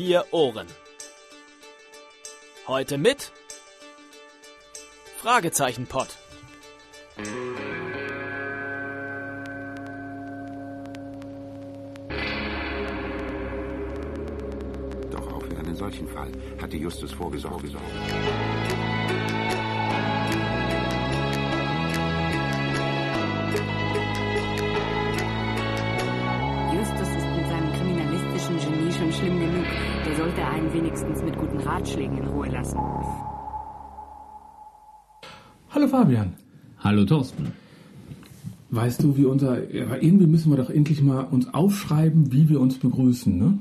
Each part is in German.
vier Ohren. Heute mit Fragezeichen Pod. Doch auch für einen solchen Fall hatte Justus vorgesorgt. Justus Ratschlägen in Ruhe lassen. Hallo Fabian. Hallo Thorsten. Weißt du, wie unser. Irgendwie müssen wir doch endlich mal uns aufschreiben, wie wir uns begrüßen, ne?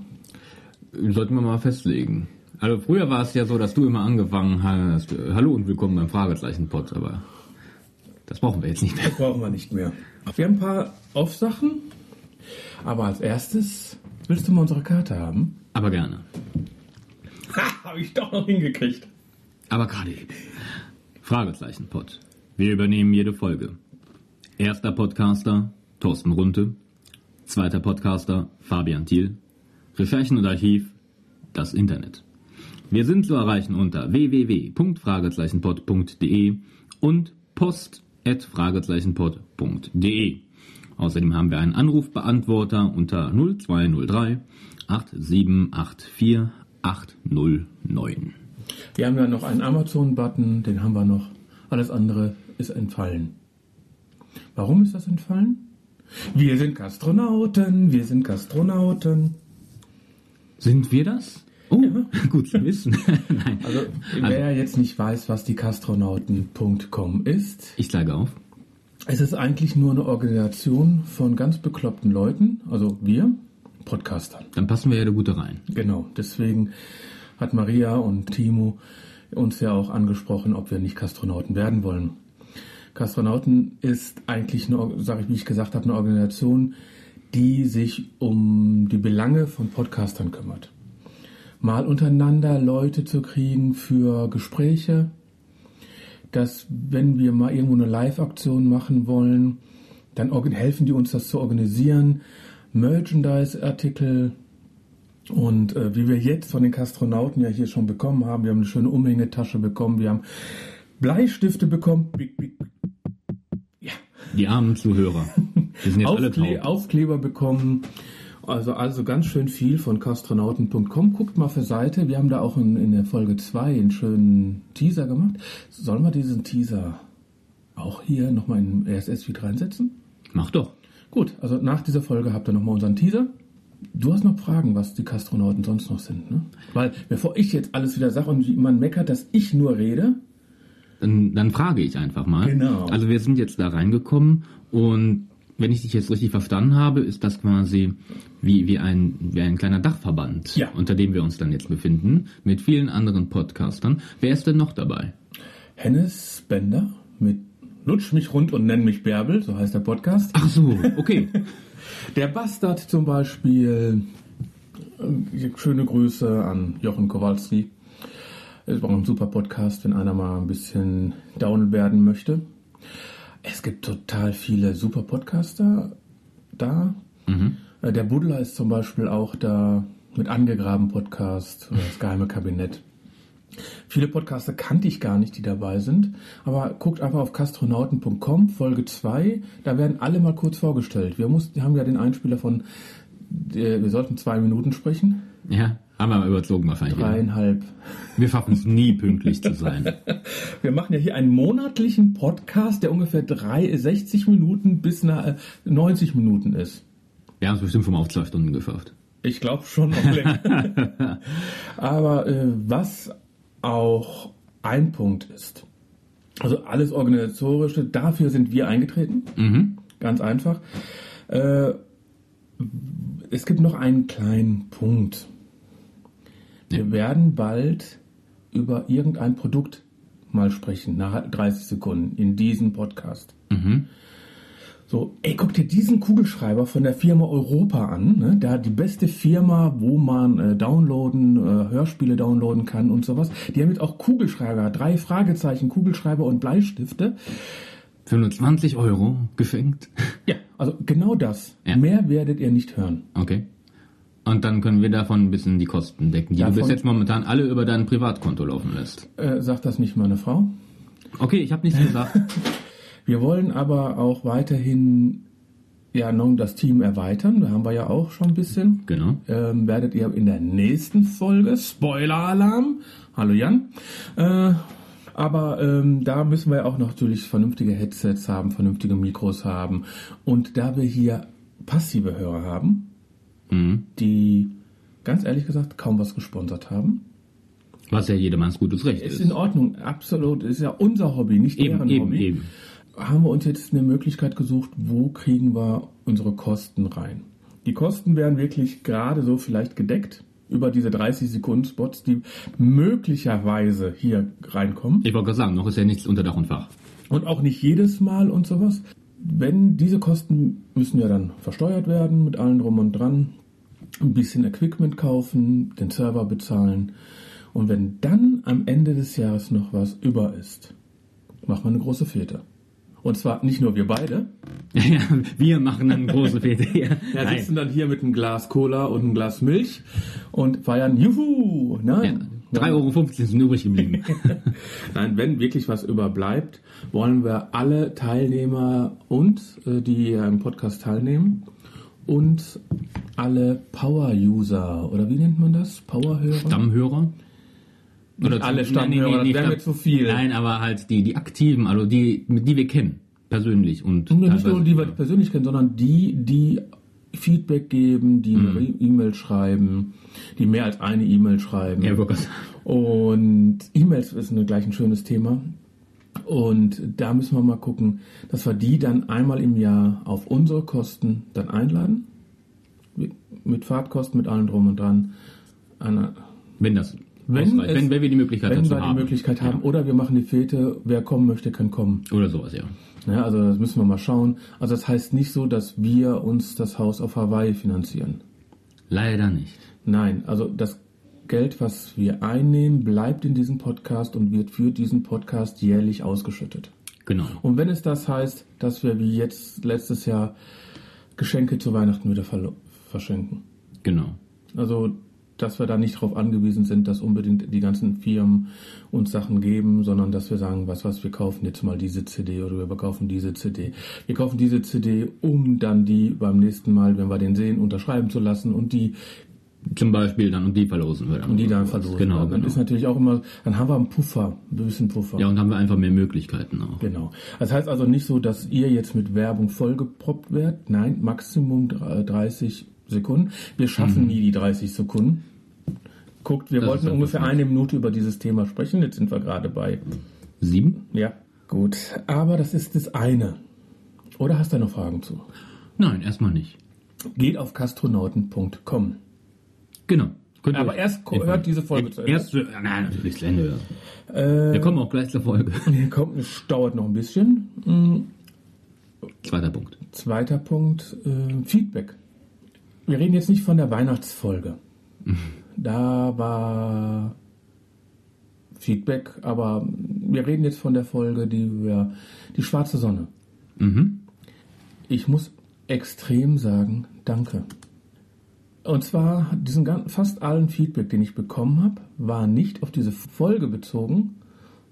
Sollten wir mal festlegen. Also früher war es ja so, dass du immer angefangen hast, äh, hallo und willkommen beim Fragezeichen-Pod, aber das brauchen wir jetzt nicht mehr. Das brauchen wir nicht mehr. Wir haben ein paar Aufsachen, aber als erstes willst du mal unsere Karte haben? Aber gerne. Ha, habe ich doch noch hingekriegt. Aber gerade eben. Fragezeichen-Pod. Wir übernehmen jede Folge. Erster Podcaster, Thorsten Runte. Zweiter Podcaster, Fabian Thiel. Recherchen und Archiv, das Internet. Wir sind zu erreichen unter www.fragezeichenpod.de und post.fragezeichenpod.de. Außerdem haben wir einen Anrufbeantworter unter 0203 8784 809. Wir haben ja noch einen Amazon-Button, den haben wir noch. Alles andere ist entfallen. Warum ist das entfallen? Wir sind Gastronauten, wir sind Gastronauten. Sind wir das? Oh, gut zu wissen. Nein. Also, wer jetzt nicht weiß, was die Kastronauten.com ist, Ich schlage auf. es ist eigentlich nur eine Organisation von ganz bekloppten Leuten, also wir, Podcastern. Dann passen wir ja da gut rein. Genau, deswegen hat Maria und Timo uns ja auch angesprochen, ob wir nicht Kastronauten werden wollen. Kastronauten ist eigentlich, eine, sage ich, wie ich gesagt habe, eine Organisation, die sich um die Belange von Podcastern kümmert. Mal untereinander Leute zu kriegen für Gespräche, dass wenn wir mal irgendwo eine Live-Aktion machen wollen, dann helfen die uns das zu organisieren. Merchandise-Artikel und äh, wie wir jetzt von den Kastronauten ja hier schon bekommen haben, wir haben eine schöne Umhängetasche bekommen, wir haben Bleistifte bekommen, ja, Die armen Zuhörer. Wir sind jetzt alle Aufkle taub. Aufkleber bekommen. Also, also ganz schön viel von kastronauten.com. Guckt mal für Seite. Wir haben da auch in, in der Folge 2 einen schönen Teaser gemacht. Sollen wir diesen Teaser auch hier nochmal in RSS-Feed reinsetzen? Mach doch. Gut, also nach dieser Folge habt ihr nochmal unseren Teaser. Du hast noch Fragen, was die Kastronauten sonst noch sind, ne? Weil bevor ich jetzt alles wieder sage und man meckert, dass ich nur rede, Dann, dann frage ich einfach mal. Genau. Also wir sind jetzt da reingekommen und wenn ich dich jetzt richtig verstanden habe, ist das quasi wie, wie, ein, wie ein kleiner Dachverband, Ja. unter dem wir uns dann jetzt befinden, mit vielen anderen Podcastern. Wer ist denn noch dabei? Hennes Bender mit Lutsch mich rund und nenn mich Bärbel, so heißt der Podcast. Ach so, okay. Der Bastard zum Beispiel. Äh, Schöne Grüße an Jochen Kowalski. Es war ein super Podcast, wenn einer mal ein bisschen down werden möchte. Es gibt total viele super Podcaster da. Äh, Der Buddler ist zum Beispiel auch da mit Angegraben Podcast oder das geheime Kabinett. Viele Podcaster kannte ich gar nicht, die dabei sind. Aber guckt einfach auf kastronauten.com, Folge 2. Da werden alle mal kurz vorgestellt. Wir mussten, haben ja den Einspieler von, äh, wir sollten zwei Minuten sprechen. Ja, haben wir überzogen wahrscheinlich. Dreieinhalb. Wir schaffen es nie pünktlich zu sein. Wir machen ja hier einen monatlichen Podcast, der ungefähr drei, 60 Minuten bis äh, 90 Minuten ist. Wir haben es bestimmt schon mal auf zwei Stunden geschafft. Ich glaube schon noch länger. Aber äh, was auch ein Punkt ist, also alles Organisatorische, dafür sind wir eingetreten. Ganz einfach. Äh, es gibt noch einen kleinen Punkt. Wir werden bald über irgendein Produkt mal sprechen, nach 30 Sekunden in diesem Podcast. So, ey, guck dir diesen Kugelschreiber von der Firma Europa an. Ne? Da die beste Firma, wo man äh, downloaden, äh, Hörspiele downloaden kann und sowas. Die haben jetzt auch Kugelschreiber, drei Fragezeichen, Kugelschreiber und Bleistifte. Für nur 20 Euro geschenkt. Ja, also genau das. Ja. Mehr werdet ihr nicht hören. Okay. Und dann können wir davon ein bisschen die Kosten decken, die du Davon- bis jetzt momentan alle über dein Privatkonto laufen lässt. Äh, sagt das nicht meine Frau. Okay, ich habe nichts gesagt. Wir wollen aber auch weiterhin ja noch das Team erweitern. Da haben wir ja auch schon ein bisschen. genau. Ähm, werdet ihr in der nächsten Folge, Spoiler-Alarm, hallo Jan, äh, aber ähm, da müssen wir auch natürlich vernünftige Headsets haben, vernünftige Mikros haben. Und da wir hier passive Hörer haben, Mhm. die ganz ehrlich gesagt kaum was gesponsert haben, Was ja jedermanns gutes Recht ist ist. in Ordnung, absolut, ist ja unser Hobby, nicht Eben, deren eben, Hobby. eben. Haben wir uns jetzt eine Möglichkeit gesucht, wo kriegen wir unsere Kosten rein. Die Kosten werden wirklich gerade so vielleicht gedeckt über diese 30 Sekunden Spots, die möglicherweise hier reinkommen. Ich wollte gerade sagen, noch ist ja nichts unter Dach und Fach. Und auch nicht jedes Mal und sowas. Wenn diese Kosten müssen ja dann versteuert werden mit allem drum und dran. Ein bisschen Equipment kaufen, den Server bezahlen. Und wenn dann am Ende des Jahres noch was über ist, machen wir eine große Fete. Und zwar nicht nur wir beide. Ja, wir machen dann große Fete. Wir Nein. sitzen dann hier mit einem Glas Cola und einem Glas Milch und feiern Juhu! Ja, Nein. 3,50 Euro sind übrig geblieben. Nein, wenn wirklich was überbleibt, wollen wir alle Teilnehmer und äh, die im Podcast teilnehmen und alle Power-User oder wie nennt man das? Power-Hörer? Stammhörer? Nicht alle Stammhörer, das wäre mir zu viel. Nein, aber halt die, die aktiven, also die, die wir kennen, persönlich. Und Und nicht nur teilweise- die wir persönlich kennen, sondern die, die Feedback geben, die Mhm. eine E-Mail schreiben, die mehr als eine E-Mail schreiben. Ja, wirklich. Und E-Mails ist eine, gleich ein schönes Thema. Und da müssen wir mal gucken, dass wir die dann einmal im Jahr auf unsere Kosten dann einladen. Mit- Mit Fahrtkosten, mit allem drum und dran. Eine, Wenn das Wenn es- wenn, wenn wir die Möglichkeit wenn wir haben. die Möglichkeit haben. Oder wir machen die Fete, wer kommen möchte, kann kommen. Ja. Oder sowas, ja. Ja, also das müssen wir mal schauen. Also das heißt nicht so, dass wir uns das Haus auf Hawaii finanzieren. Leider nicht. Nein, also das Geld, was wir einnehmen, bleibt in diesem Podcast und wird für diesen Podcast jährlich ausgeschüttet. Genau. Und wenn es das heißt, dass wir wie jetzt letztes Jahr Geschenke zu Weihnachten wieder verschenken. Genau. Also, dass wir da nicht darauf angewiesen sind, dass unbedingt die ganzen Firmen uns Sachen geben, sondern dass wir sagen, was was, wir kaufen jetzt mal diese CD oder wir kaufen diese CD. Wir kaufen diese CD, um dann die beim nächsten Mal, wenn wir den sehen, unterschreiben zu lassen und die Zum Beispiel dann und die verlosen wir dann. und die dann verlosen. Genau, werden. Dann genau. ist natürlich auch immer, dann haben wir einen Puffer, ein bisschen Puffer. Ja, und haben wir einfach mehr Möglichkeiten auch. Genau. Das heißt also nicht so, dass ihr jetzt mit Werbung vollgeproppt werdet. Nein, Maximum dr- 30 Sekunden. Wir schaffen nie die 30 Sekunden. Guckt, wir Das wollten ungefähr eine Minute über dieses Thema sprechen. Jetzt sind wir gerade bei. Sieben? Ja, gut. Aber das ist das eine. Oder hast du noch Fragen zu? Nein, erstmal nicht. Geht auf kastronauten.com. Genau. Könnt Aber erst hört diese Folge zu Ende. Erst, nein, natürlich zu Ende. Äh, Wir kommen auch gleich zur Folge. hier kommt, es dauert noch ein bisschen. Hm, Zweiter Punkt. Zweiter Punkt, äh, Feedback. Wir reden jetzt nicht von der Weihnachtsfolge. Da war Feedback, aber wir reden jetzt von der Folge, die wir, die schwarze Sonne. Mhm. Ich muss extrem sagen, danke. Und zwar diesen ganzen, fast allen Feedback, den ich bekommen habe, war nicht auf diese Folge bezogen,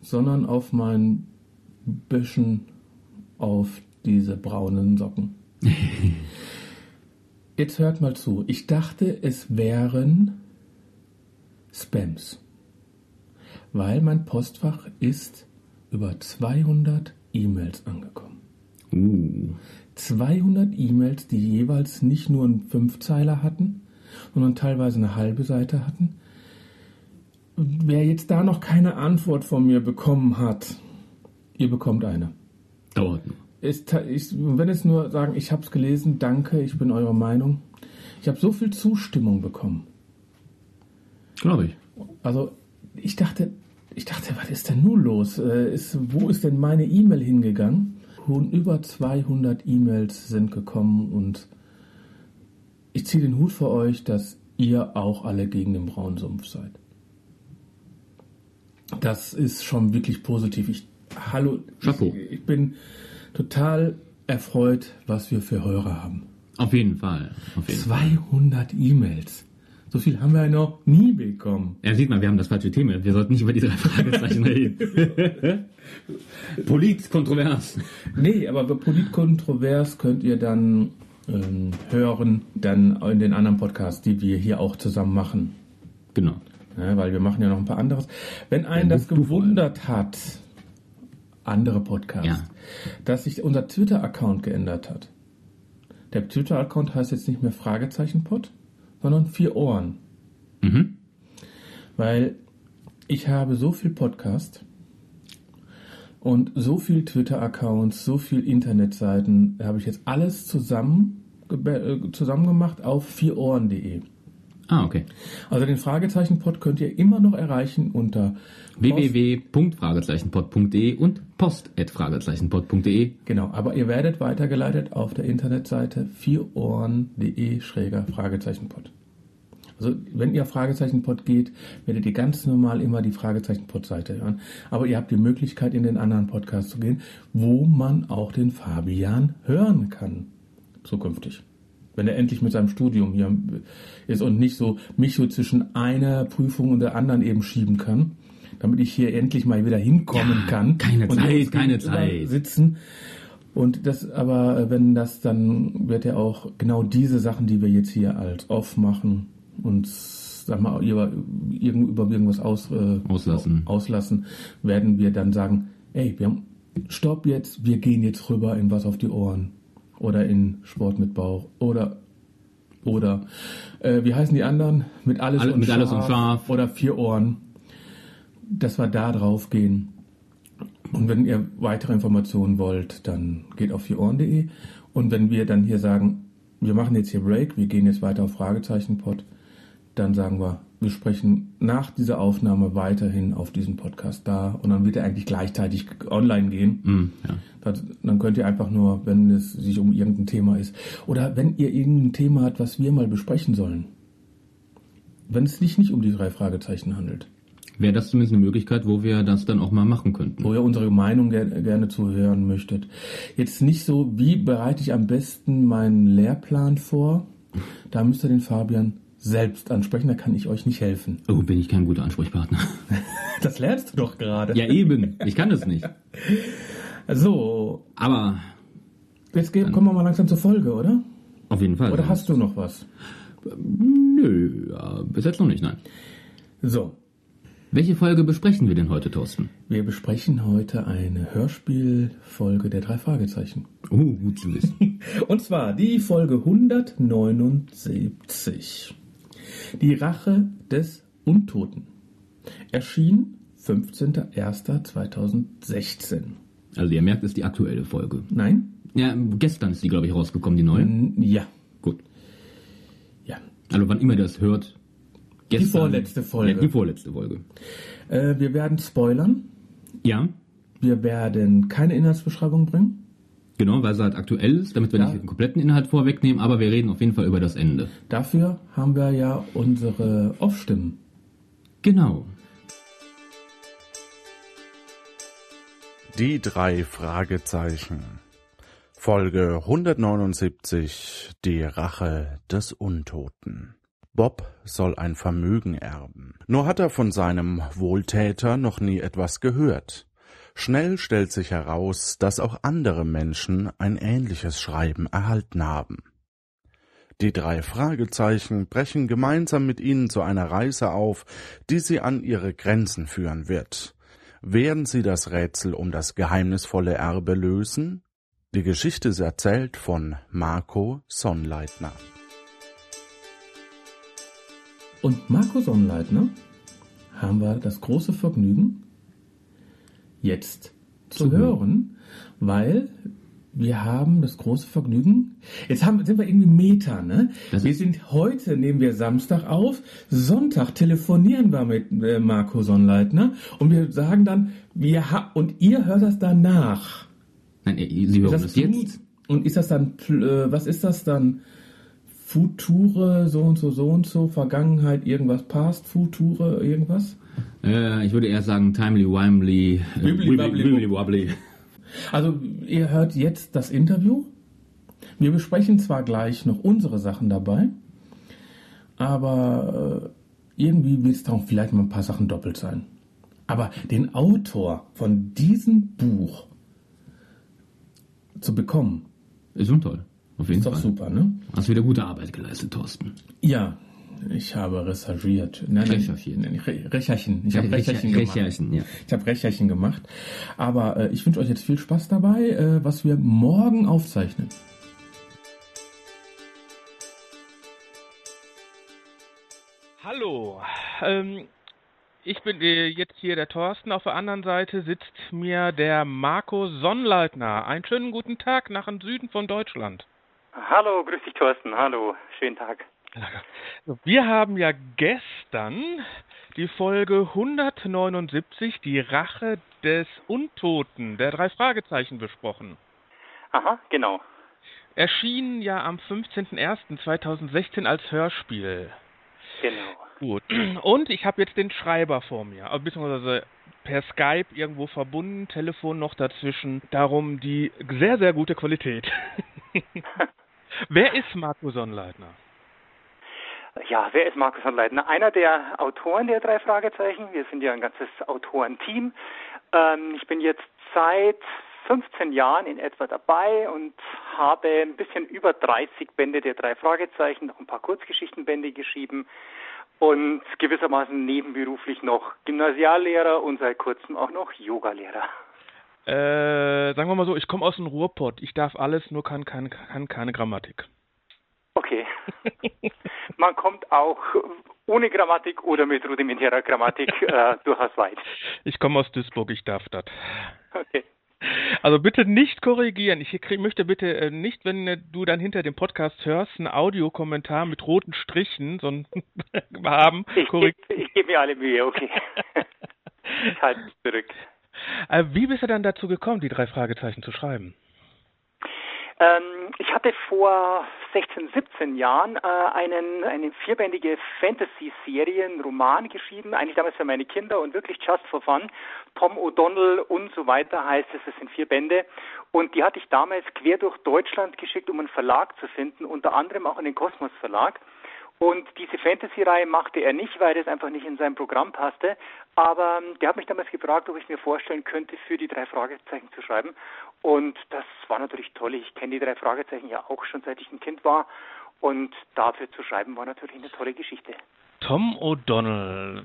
sondern auf mein bisschen auf diese braunen Socken. Jetzt hört mal zu. Ich dachte, es wären Spams. Weil mein Postfach ist über 200 E-Mails angekommen. Uh. 200 E-Mails, die jeweils nicht nur einen Fünfzeiler hatten, sondern teilweise eine halbe Seite hatten. Wer jetzt da noch keine Antwort von mir bekommen hat, ihr bekommt eine. Dauert nur. Ist, ich wenn es nur sagen, ich habe es gelesen, danke, ich bin eurer Meinung. Ich habe so viel Zustimmung bekommen. Glaube ich. Also ich dachte, ich dachte, was ist denn nun los? Äh, ist, wo ist denn meine E-Mail hingegangen? Und über 200 E-Mails sind gekommen und ich ziehe den Hut für euch, dass ihr auch alle gegen den braunen Sumpf seid. Das ist schon wirklich positiv. Ich, hallo, Chapeau. Ich, ich bin total erfreut, was wir für Hörer haben. Auf jeden Fall. Auf jeden 200 E-Mails. So viel haben wir ja noch nie bekommen. Ja, sieht man, wir haben das falsche Thema. Wir sollten nicht über die drei Fragezeichen reden. Politkontrovers. Nee, aber Politkontrovers könnt ihr dann ähm, hören, dann in den anderen Podcasts, die wir hier auch zusammen machen. Genau. Ja, weil wir machen ja noch ein paar anderes. Wenn einen Ja, das gewundert hat, andere Podcasts, Ja. dass sich unser Twitter-Account geändert hat. Der Twitter-Account heißt jetzt nicht mehr Fragezeichen-Pod, sondern vier Ohren. Mhm. Weil ich habe so viel Podcast und so viel Twitter-Accounts, so viel Internetseiten, habe ich jetzt alles zusammen, äh, zusammen gemacht auf vierohren.de. Ah, okay. Also den Fragezeichen-Pod könnt ihr immer noch erreichen unter www.fragezeichenpod.de und post.fragezeichenpod.de. Genau, aber ihr werdet weitergeleitet auf der Internetseite vierohren.de schräger Fragezeichenpod. Also wenn ihr Fragezeichenpod geht, werdet ihr ganz normal immer die Fragezeichenpod-Seite hören. Aber ihr habt die Möglichkeit, in den anderen Podcast zu gehen, wo man auch den Fabian hören kann. Zukünftig. Wenn er endlich mit seinem Studium hier ist und nicht so mich so zwischen einer Prüfung und der anderen eben schieben kann, damit ich hier endlich mal wieder hinkommen Ja, kann. keine und Zeit, keine Zeit. Sitzen. Und das, aber äh, wenn das, dann wird er auch genau diese Sachen, die wir jetzt hier als off machen, uns, sag mal, über, über irgendwas aus, äh, Auslassen. auslassen, werden wir dann sagen, ey, wir haben, stopp jetzt, wir gehen jetzt rüber in was auf die Ohren. Oder in Sport mit Bauch. Oder, oder, äh, wie heißen die anderen? Mit alles, Alle- und, mit scharf, alles und scharf. Oder vier Ohren. Dass wir da drauf gehen. Und wenn ihr weitere Informationen wollt, dann geht auf vierohren.de. Und wenn wir dann hier sagen, wir machen jetzt hier Break, wir gehen jetzt weiter auf Fragezeichenpod, dann sagen wir, wir sprechen nach dieser Aufnahme weiterhin auf diesem Podcast da und dann wird er eigentlich gleichzeitig online gehen. Hm, ja. Das, dann könnt ihr einfach nur, wenn es sich um irgendein Thema ist, oder wenn ihr irgendein Thema habt, was wir mal besprechen sollen, wenn es sich nicht um die drei Fragezeichen handelt, Wäre das zumindest eine Möglichkeit, wo wir das dann auch mal machen könnten. wo ihr unsere Meinung ger gerne zuhören möchtet. Jetzt nicht so, wie bereite ich am besten meinen Lehrplan vor? Da müsst ihr den Fabian selbst ansprechen, da kann ich euch nicht helfen. Oh, bin ich kein guter Ansprechpartner. Das lernst du doch gerade. ja, eben. Ich kann das nicht. So, Aber jetzt ge- kommen wir mal langsam zur Folge, oder? auf jeden Fall. Oder hast du noch was? Nö, bis jetzt noch nicht, nein. So, Welche Folge besprechen wir denn heute, Thorsten? wir besprechen heute eine Hörspielfolge der drei Fragezeichen. Oh, gut zu wissen. Und zwar die Folge 179. Die Rache des Untoten. Erschien 15.01.2016. Also ihr merkt, es ist die aktuelle Folge. Nein? Ja, gestern ist die, glaube ich, rausgekommen, die neue. Ja. Gut. Ja. Also wann immer ihr das hört. Gestern, vorletzte Folge. Ja, die vorletzte Folge. Äh, wir werden spoilern. Ja, Wir werden keine Inhaltsbeschreibung bringen. Genau, weil sie halt aktuell ist, damit wir Ja. nicht den kompletten Inhalt vorwegnehmen, aber wir reden auf jeden Fall über das Ende. Dafür haben wir ja unsere Off-Stimmen. Genau. Die drei Fragezeichen. Folge 179. Die Rache des Untoten. Bob soll ein Vermögen erben. Nur hat er von seinem Wohltäter noch nie etwas gehört. Schnell stellt sich heraus, dass auch andere Menschen ein ähnliches Schreiben erhalten haben. Die drei Fragezeichen brechen gemeinsam mit ihnen zu einer Reise auf, die sie an ihre Grenzen führen wird. Werden sie das Rätsel um das geheimnisvolle Erbe lösen? Die Geschichte ist erzählt von Marco Sonnleitner. Und Marco Sonnleitner haben wir das große Vergnügen, jetzt zu, Zu hören, weil wir haben das große Vergnügen. Jetzt haben, sind wir irgendwie Meta, ne? Das wir sind heute, nehmen wir Samstag auf, Sonntag telefonieren wir mit äh, Marco Sonnleitner und wir sagen dann, wir ha und ihr hört das danach. Nein, ihr- Sie hören das das jetzt. Und ist das dann, äh, was ist das dann? Future, so und so, so und so, Vergangenheit, irgendwas, Past, Future, irgendwas? Äh, ich würde eher sagen timely wimely, äh, Wibbly wobbly. Also ihr hört jetzt das Interview Wir besprechen zwar gleich noch unsere Sachen dabei, aber äh, irgendwie wird es dann vielleicht mal ein paar Sachen doppelt sein. Aber den Autor von diesem Buch zu bekommen, Ist schon toll. Auf jeden ist doch Fall. super, ne? Hast wieder gute Arbeit geleistet, Thorsten. Ja, ich habe recherchiert. Nein, nein, Recherchiert. Nein, Re Recherchen. Ich habe Recherchen gemacht. Recherchen, ja. Ich habe Recherchen gemacht. Aber äh, ich wünsche euch jetzt viel Spaß dabei, äh, was wir morgen aufzeichnen. Hallo, ähm, ich bin äh, jetzt hier der Thorsten. Auf der anderen Seite sitzt mir der Marco Sonnleitner. Einen schönen guten Tag nach dem Süden von Deutschland. Hallo, grüß dich Thorsten. Hallo, schönen Tag. Wir haben ja gestern die Folge 179, die Rache des Untoten, der drei Fragezeichen besprochen. Aha, genau. Erschien ja am 15.01.2016 als Hörspiel. Genau. Gut. Und ich habe jetzt den Schreiber vor mir, äh, beziehungsweise per Skype irgendwo verbunden, Telefon noch dazwischen. Darum die sehr, sehr gute Qualität. Wer ist Marco Sonnleitner? Ja, wer ist Markus von Leitner? Einer der Autoren der drei Fragezeichen. Wir sind ja ein ganzes Autorenteam. Ähm, ich bin jetzt seit 15 Jahren in etwa dabei und habe ein bisschen über 30 Bände der drei Fragezeichen, noch ein paar Kurzgeschichtenbände geschrieben und gewissermaßen nebenberuflich noch Gymnasiallehrer und seit kurzem auch noch Yogalehrer. Äh, sagen wir mal so, ich komme aus dem Ruhrpott. Ich darf alles, nur kann, kann, kann keine Grammatik. Okay. Man kommt auch ohne Grammatik oder mit rudimentärer Grammatik äh, durchaus weit. Ich komme aus Duisburg, ich darf das. Okay. Also bitte nicht korrigieren. Ich krieg, möchte bitte äh, nicht, wenn äh, du dann hinter dem Podcast hörst, einen Audiokommentar mit roten Strichen so ein haben. Ich gebe geb mir alle Mühe, okay. ich halte mich zurück. äh, wie bist du dann dazu gekommen, die drei Fragezeichen zu schreiben? Ähm, ich hatte vor 16, 17 Jahren äh, einen, eine vierbändige Fantasy-Serie, einen Roman geschrieben, eigentlich damals für meine Kinder und wirklich just for fun. Tom O'Donnell und so weiter heißt es, es sind vier Bände. Und die hatte ich damals quer durch Deutschland geschickt, um einen Verlag zu finden, unter anderem auch in den Kosmos Verlag. Und diese Fantasy-Reihe machte er nicht, weil das einfach nicht in sein Programm passte. Aber ähm, der hat mich damals gefragt, ob ich mir vorstellen könnte, für die drei Fragezeichen zu schreiben. Und das war natürlich toll. Ich kenne die drei Fragezeichen ja auch schon seit ich ein Kind war. Und dafür zu schreiben war natürlich eine tolle Geschichte. Tom O'Donnell.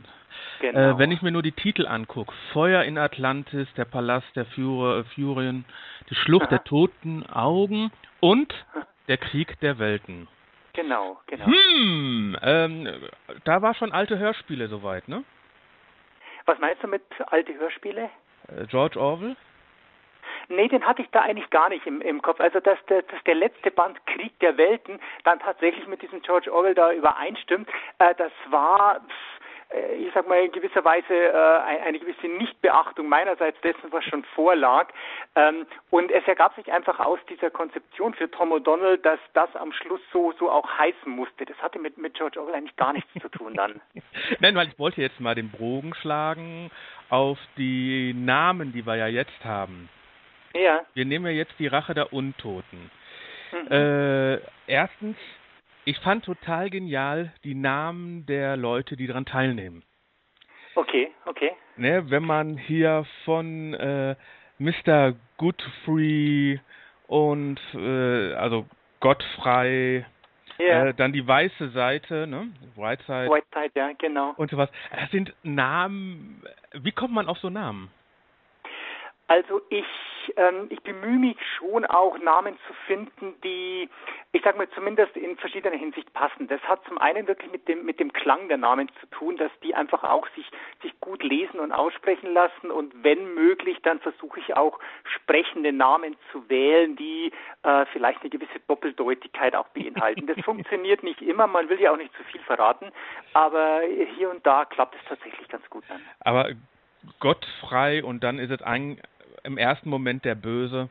Genau. Äh, wenn ich mir nur die Titel angucke, Feuer in Atlantis, der Palast der Führer, äh, Furien, die Schlucht der toten Augen und der Krieg der Welten. Genau, genau. Hm, ähm, da war schon alte Hörspiele soweit, ne? Was meinst du mit alte Hörspiele? Äh, George Orwell? Nee, den hatte ich da eigentlich gar nicht im, im Kopf. Also, dass der, dass der letzte Band Krieg der Welten dann tatsächlich mit diesem George Orwell da übereinstimmt, äh, das war, pff, ich sag mal, in gewisser Weise äh, ein- eine gewisse Nichtbeachtung meinerseits dessen, was schon vorlag. Ähm, und es ergab sich einfach aus dieser Konzeption für Tom O'Donnell, dass das am Schluss so, so auch heißen musste. Das hatte mit, mit George Orwell eigentlich gar nichts zu tun dann. Nein, weil ich wollte jetzt mal den Bogen schlagen auf die Namen, die wir ja jetzt haben. Ja. Wir nehmen ja jetzt die Rache der Untoten. Mhm. Äh, erstens, ich fand total genial die Namen der Leute, die daran teilnehmen. Okay, okay. Ne, wenn man hier von äh, Mr. Godfrey und äh, also Gottfrei, Ja. äh, dann die weiße Seite, ne, Whiteside Whiteside, ja, genau. und sowas. Das sind Namen. Wie kommt man auf so Namen? Also ich, ähm, ich bemühe mich schon auch Namen zu finden, die, ich sage mal, zumindest in verschiedener Hinsicht passen. Das hat zum einen wirklich mit dem, mit dem Klang der Namen zu tun, dass die einfach auch sich, sich gut lesen und aussprechen lassen und wenn möglich, dann versuche ich auch sprechende Namen zu wählen, die äh, vielleicht eine gewisse Doppeldeutigkeit auch beinhalten. Das funktioniert nicht immer, man will ja auch nicht zu viel verraten, aber hier und da klappt es tatsächlich ganz gut dann. Aber Gottfrei und dann ist es ein, im ersten Moment der Böse.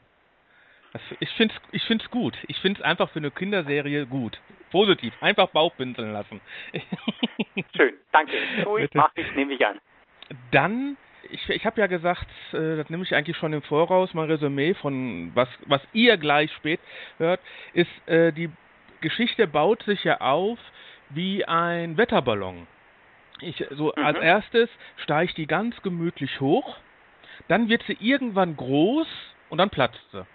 Das, ich finde es ich find's gut. Ich finde es einfach für eine Kinderserie gut. Positiv. Einfach Bauchpinseln lassen. Schön, danke. Bitte. mache ich, nehme ich an. Dann, ich, ich habe ja gesagt, äh, das nehme ich eigentlich schon im Voraus, mein Resümee von was, was ihr gleich spät hört, ist, äh, die Geschichte baut sich ja auf wie ein Wetterballon. Ich, so mhm. als erstes steigt die ganz gemütlich hoch, dann wird sie irgendwann groß und dann platzt sie.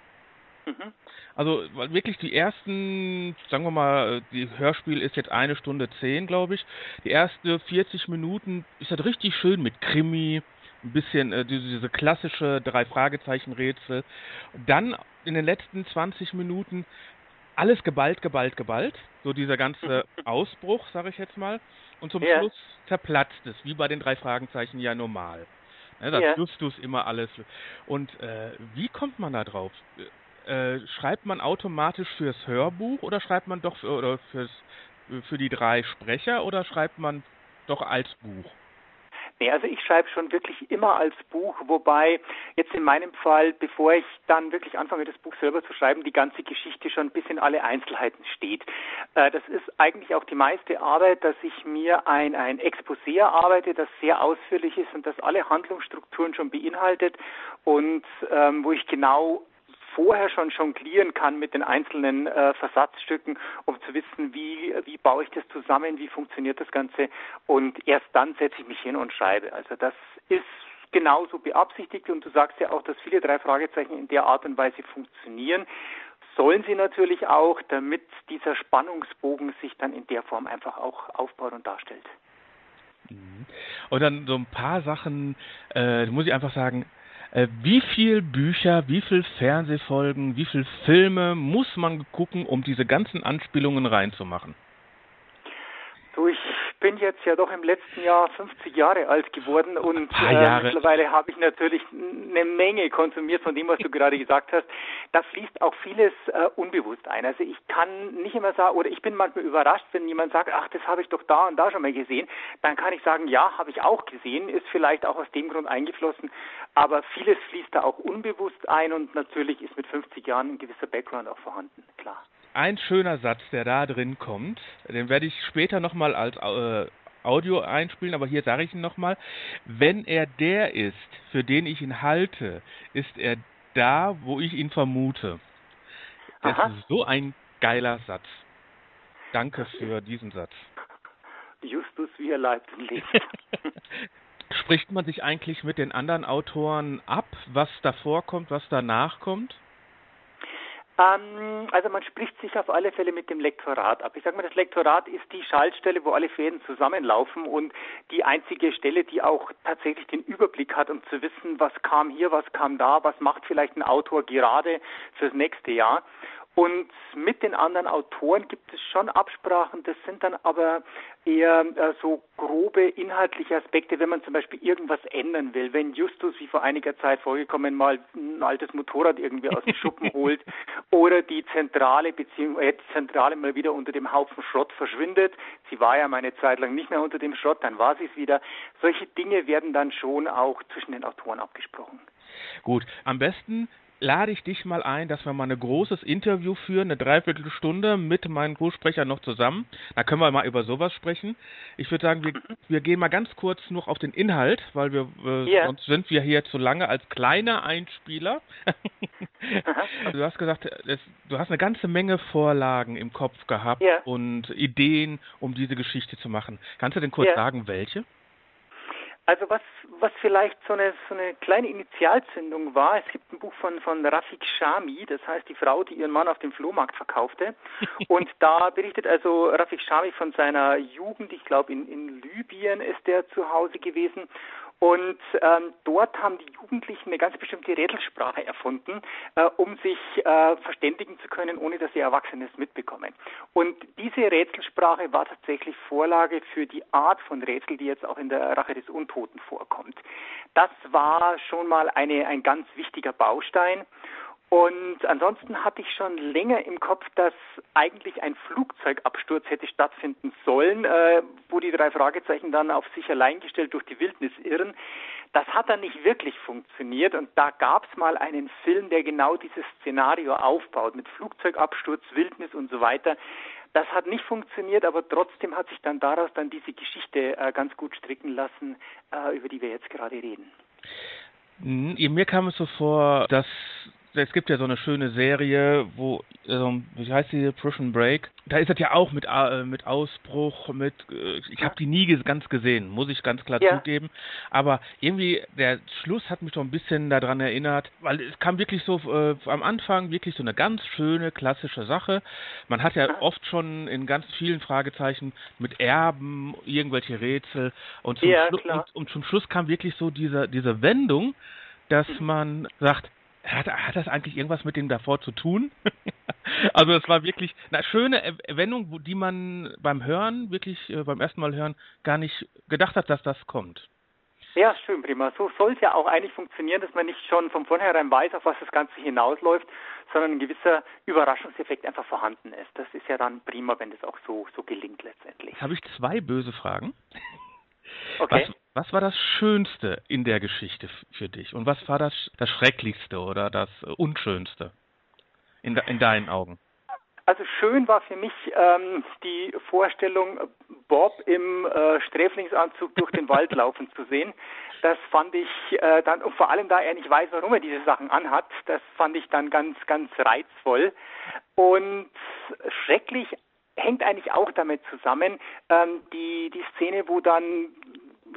Mhm. Also wirklich die ersten, sagen wir mal, die Hörspiel ist jetzt eine Stunde zehn, glaube ich. Die ersten 40 Minuten ist das richtig schön mit Krimi, ein bisschen äh, diese, diese klassische drei Fragezeichen Rätsel. Dann in den letzten 20 Minuten alles geballt, geballt, geballt. So dieser ganze Ausbruch, sage ich jetzt mal. Und zum ja. Schluss zerplatzt es, wie bei den drei Fragezeichen ja normal. Ne, das ja. Justus immer alles. Und äh, wie kommt man da drauf? Äh, schreibt man automatisch fürs Hörbuch oder schreibt man doch für, oder fürs, für die drei Sprecher oder schreibt man doch als Buch? Nee, also ich schreibe schon wirklich immer als Buch, wobei jetzt in meinem Fall, bevor ich dann wirklich anfange, das Buch selber zu schreiben, die ganze Geschichte schon bis in alle Einzelheiten steht. Äh, das ist eigentlich auch die meiste Arbeit, dass ich mir ein, ein Exposé erarbeite, das sehr ausführlich ist und das alle Handlungsstrukturen schon beinhaltet und ähm, wo ich genau vorher schon jonglieren kann mit den einzelnen äh, Versatzstücken, um zu wissen, wie, wie baue ich das zusammen, wie funktioniert das Ganze und erst dann setze ich mich hin und schreibe. Also das ist genauso beabsichtigt und du sagst ja auch, dass viele drei Fragezeichen in der Art und Weise funktionieren. Sollen sie natürlich auch, damit dieser Spannungsbogen sich dann in der Form einfach auch aufbaut und darstellt. Mhm. Und dann so ein paar Sachen, äh, muss ich einfach sagen, wie viel Bücher, wie viel Fernsehfolgen, wie viel Filme muss man gucken, um diese ganzen Anspielungen reinzumachen? So, ich bin jetzt ja doch im letzten Jahr 50 Jahre alt geworden und äh, mittlerweile habe ich natürlich eine Menge konsumiert von dem, was du gerade gesagt hast. Da fließt auch vieles äh, unbewusst ein. Also ich kann nicht immer sagen, oder ich bin manchmal überrascht, wenn jemand sagt, ach, das habe ich doch da und da schon mal gesehen. Dann kann ich sagen, ja, habe ich auch gesehen, ist vielleicht auch aus dem Grund eingeflossen. Aber vieles fließt da auch unbewusst ein und natürlich ist mit 50 Jahren ein gewisser Background auch vorhanden, klar ein schöner Satz, der da drin kommt, den werde ich später nochmal als äh, Audio einspielen, aber hier sage ich ihn nochmal. Wenn er der ist, für den ich ihn halte, ist er da, wo ich ihn vermute. Das Aha. ist so ein geiler Satz. Danke für diesen Satz. Justus, wie er leibt und lebt. Spricht man sich eigentlich mit den anderen Autoren ab, was davor kommt, was danach kommt? Ähm, also man spricht sich auf alle Fälle mit dem Lektorat ab. Ich sage mal, das Lektorat ist die Schaltstelle, wo alle Fäden zusammenlaufen und die einzige Stelle, die auch tatsächlich den Überblick hat, um zu wissen, was kam hier, was kam da, was macht vielleicht ein Autor gerade fürs nächste Jahr. Und mit den anderen Autoren gibt es schon Absprachen, das sind dann aber eher äh, so grobe inhaltliche Aspekte, wenn man zum Beispiel irgendwas ändern will. Wenn Justus, wie vor einiger Zeit vorgekommen, mal ein altes Motorrad irgendwie aus dem Schuppen holt oder die Zentrale beziehungsweise die Zentrale mal wieder unter dem Haufen Schrott verschwindet. Sie war ja meine Zeit lang nicht mehr unter dem Schrott, dann war sie es wieder. Solche Dinge werden dann schon auch zwischen den Autoren abgesprochen. Gut, am besten lade ich dich mal ein, dass wir mal ein großes Interview führen, eine Dreiviertelstunde mit meinen Co-Sprechern noch zusammen. Da können wir mal über sowas sprechen. Ich würde sagen, wir, wir gehen mal ganz kurz noch auf den Inhalt, weil wir äh, yeah. sonst sind wir hier zu lange als kleiner Einspieler. du hast gesagt, es, du hast eine ganze Menge Vorlagen im Kopf gehabt yeah. und Ideen, um diese Geschichte zu machen. Kannst du denn kurz yeah. sagen, welche? Also was, was vielleicht so eine, so eine kleine Initialzündung war, es gibt ein Buch von, von Rafik Shami, das heißt die Frau, die ihren Mann auf dem Flohmarkt verkaufte. Und da berichtet also Rafik Shami von seiner Jugend, ich glaube in, in Libyen ist der zu Hause gewesen. Und ähm, dort haben die Jugendlichen eine ganz bestimmte Rätselsprache erfunden, äh, um sich äh, verständigen zu können, ohne dass sie Erwachsene es mitbekommen. Und diese Rätselsprache war tatsächlich Vorlage für die Art von Rätsel, die jetzt auch in der Rache des Untoten vorkommt. Das war schon mal eine, ein ganz wichtiger Baustein. Und ansonsten hatte ich schon länger im Kopf, dass eigentlich ein Flugzeugabsturz hätte stattfinden sollen, äh, wo die drei Fragezeichen dann auf sich allein gestellt durch die Wildnis irren. Das hat dann nicht wirklich funktioniert und da gab es mal einen Film, der genau dieses Szenario aufbaut mit Flugzeugabsturz, Wildnis und so weiter. Das hat nicht funktioniert, aber trotzdem hat sich dann daraus dann diese Geschichte äh, ganz gut stricken lassen, äh, über die wir jetzt gerade reden. Mir kam es so vor, dass es gibt ja so eine schöne Serie, wo, ähm, wie heißt die, Prison Break? Da ist das ja auch mit, äh, mit Ausbruch, mit, äh, ich habe die nie ganz gesehen, muss ich ganz klar ja. zugeben. Aber irgendwie, der Schluss hat mich so ein bisschen daran erinnert, weil es kam wirklich so äh, am Anfang wirklich so eine ganz schöne, klassische Sache. Man hat ja oft schon in ganz vielen Fragezeichen mit Erben irgendwelche Rätsel und zum, ja, Schlu und, und zum Schluss kam wirklich so diese, diese Wendung, dass mhm. man sagt, hat, hat das eigentlich irgendwas mit dem davor zu tun? also es war wirklich eine schöne Wendung, die man beim Hören, wirklich äh, beim ersten Mal hören, gar nicht gedacht hat, dass das kommt. Ja, schön, prima. So soll es ja auch eigentlich funktionieren, dass man nicht schon von vornherein weiß, auf was das Ganze hinausläuft, sondern ein gewisser Überraschungseffekt einfach vorhanden ist. Das ist ja dann prima, wenn das auch so, so gelingt letztendlich. Jetzt habe ich zwei böse Fragen. Okay. Was, was war das Schönste in der Geschichte für dich? Und was war das, das Schrecklichste oder das Unschönste in, in deinen Augen? Also schön war für mich ähm, die Vorstellung, Bob im äh, Sträflingsanzug durch den Wald laufen zu sehen. Das fand ich äh, dann, und vor allem da er nicht weiß, warum er diese Sachen anhat, das fand ich dann ganz, ganz reizvoll. Und schrecklich hängt eigentlich auch damit zusammen, ähm, die, die Szene, wo dann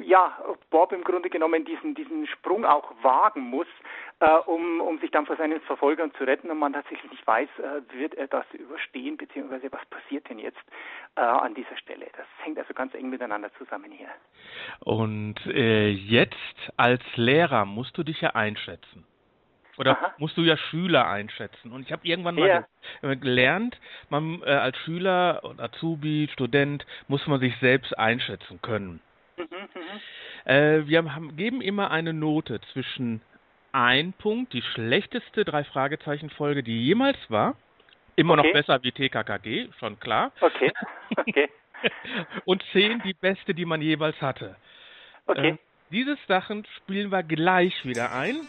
ja, Bob im Grunde genommen diesen, diesen Sprung auch wagen muss, äh, um, um sich dann vor seinen Verfolgern zu retten und man tatsächlich nicht weiß, äh, wird er das überstehen, beziehungsweise was passiert denn jetzt äh, an dieser Stelle. Das hängt also ganz eng miteinander zusammen hier. Und äh, jetzt als Lehrer musst du dich ja einschätzen. Oder Aha. musst du ja Schüler einschätzen. Und ich habe irgendwann mal ja. gelernt, man äh, als Schüler, Azubi, Student, muss man sich selbst einschätzen können. Mhm, mhm. Äh, wir haben, geben immer eine Note zwischen ein Punkt, die schlechteste drei Fragezeichen Folge, die jemals war. Immer okay. noch besser wie TKKG, schon klar. Okay. okay. Und zehn die beste, die man jeweils hatte. Okay. Äh, diese Sachen spielen wir gleich wieder ein.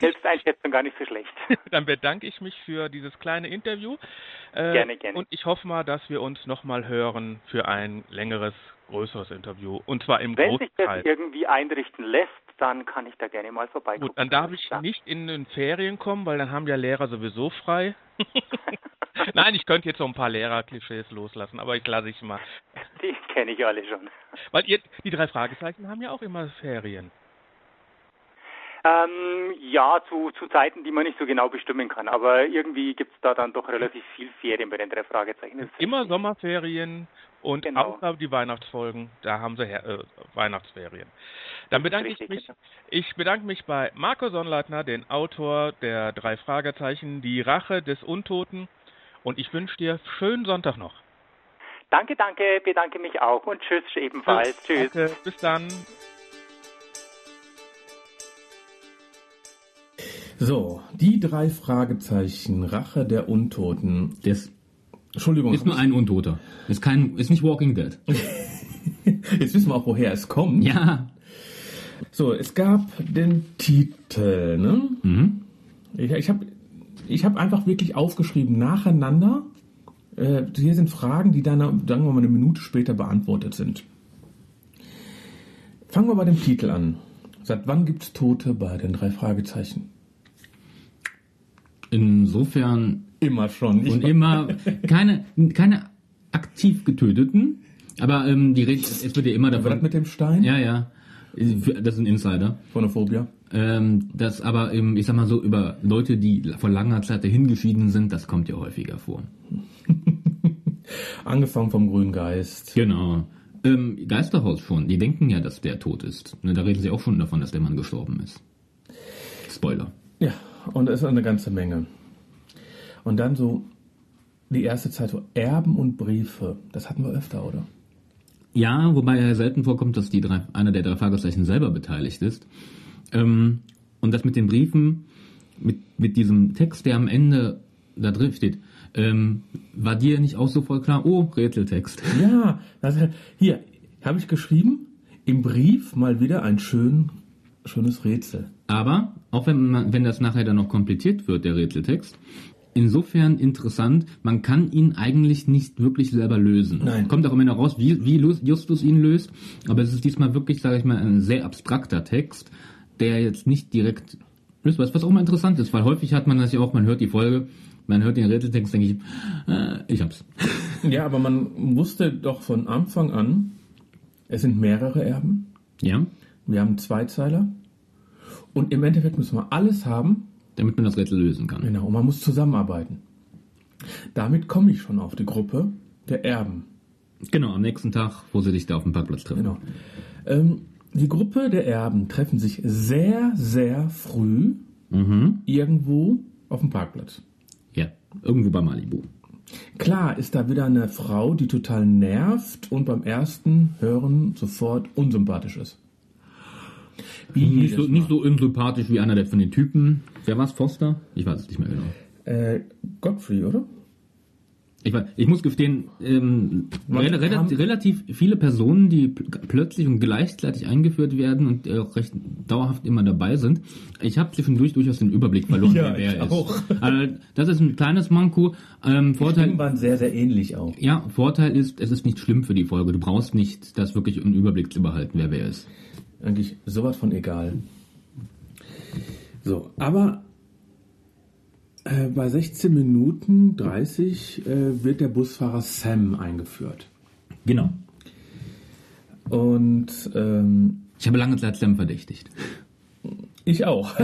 Selbsteinschätzung gar nicht so schlecht. Dann bedanke ich mich für dieses kleine Interview. Äh, gerne, gerne. Und ich hoffe mal, dass wir uns nochmal hören für ein längeres, größeres Interview. Und zwar im Wenn sich das irgendwie einrichten lässt, dann kann ich da gerne mal vorbeikommen. Gut, dann darf ich ja. nicht in den Ferien kommen, weil dann haben ja Lehrer sowieso frei. Nein, ich könnte jetzt so ein paar Lehrer-Klischees loslassen, aber ich lasse ich mal. Die kenne ich alle schon. Weil ihr, die drei Fragezeichen haben ja auch immer Ferien. Ähm, ja, zu, zu Zeiten, die man nicht so genau bestimmen kann. Aber irgendwie gibt es da dann doch relativ viel Ferien bei den drei Fragezeichen. Immer Sommerferien und genau. außer die Weihnachtsfolgen, da haben sie äh, Weihnachtsferien. Dann bedanke richtig, ich mich. Genau. Ich bedanke mich bei Marco Sonnleitner, den Autor der drei Fragezeichen, die Rache des Untoten. Und ich wünsche dir schönen Sonntag noch. Danke, danke, bedanke mich auch und tschüss ebenfalls. Tschüss. Danke, bis dann. So, die drei Fragezeichen, Rache der Untoten. Das Entschuldigung. Ist nur ein Untoter. Ist kein, ist nicht Walking Dead. Jetzt wissen wir auch, woher es kommt. Ja. So, es gab den Titel, ne? Mhm. Ich, ich habe ich hab einfach wirklich aufgeschrieben, nacheinander. Äh, hier sind Fragen, die dann, sagen wir mal, eine Minute später beantwortet sind. Fangen wir bei dem Titel an. Seit wann gibt es Tote bei den drei Fragezeichen? Insofern immer schon. Und immer keine, keine aktiv getöteten, aber ähm, die Rede, es wird ja immer davon. Was mit dem Stein? Ja, ja. Das ist ein Insider. Phonophobia. Ähm, das aber, ähm, ich sag mal so, über Leute, die vor langer Zeit dahingeschieden sind, das kommt ja häufiger vor. Angefangen vom grünen Geist. Genau. Ähm, Geisterhaus schon. Die denken ja, dass der tot ist. Ne, da reden sie auch schon davon, dass der Mann gestorben ist. Spoiler. Ja, und es ist eine ganze Menge. Und dann so die erste Zeit so Erben und Briefe. Das hatten wir öfter, oder? Ja, wobei ja selten vorkommt, dass die drei, einer der drei Fragezeichen selber beteiligt ist. Ähm, und das mit den Briefen, mit, mit diesem Text, der am Ende da drin steht, ähm, war dir nicht auch so voll klar, oh, Rätseltext. Ja, das, hier, habe ich geschrieben, im Brief mal wieder ein schön, schönes Rätsel. Aber auch wenn, man, wenn das nachher dann noch kompliziert wird, der Rätseltext, insofern interessant, man kann ihn eigentlich nicht wirklich selber lösen. Nein. Kommt auch immer noch raus, wie, wie Justus ihn löst, aber es ist diesmal wirklich, sage ich mal, ein sehr abstrakter Text, der jetzt nicht direkt löst, was was auch mal interessant ist, weil häufig hat man das ja auch, man hört die Folge, man hört den Rätseltext, denke ich, äh, ich hab's. Ja, aber man wusste doch von Anfang an, es sind mehrere Erben. Ja? Wir haben Zweizeiler. Und im Endeffekt müssen wir alles haben. Damit man das Rätsel lösen kann. Genau, und man muss zusammenarbeiten. Damit komme ich schon auf die Gruppe der Erben. Genau, am nächsten Tag, wo sie sich da auf dem Parkplatz treffen. Genau. Ähm, die Gruppe der Erben treffen sich sehr, sehr früh Mhm. irgendwo auf dem Parkplatz. Ja, irgendwo bei Malibu. Klar ist da wieder eine Frau, die total nervt und beim ersten Hören sofort unsympathisch ist. Wie Nicht so, nicht so unsympathisch wie einer der von den Typen. Wer war's? Foster? Ich weiß es nicht mehr genau. Äh, Godfrey, oder? Ich, weiß, ich muss gestehen, ähm, rel rel relativ viele Personen, die pl plötzlich und gleichzeitig eingeführt werden und äh, auch recht dauerhaft immer dabei sind. Ich habe zwischendurch durchaus den Überblick verloren, Ja, wer wer ich auch. ist. Also, das ist ein kleines Manko. Ähm, Die Vorteil, Stimmen waren sehr, sehr ähnlich auch. ja, Vorteil ist, es ist nicht schlimm für die Folge. Du brauchst nicht das wirklich einen Überblick zu behalten, wer wer ist. Eigentlich sowas von egal. So, aber äh, bei 16 Minuten 30 äh, wird der Busfahrer Sam eingeführt. Genau. Und ähm, Ich habe lange Zeit Sam verdächtigt. ich auch.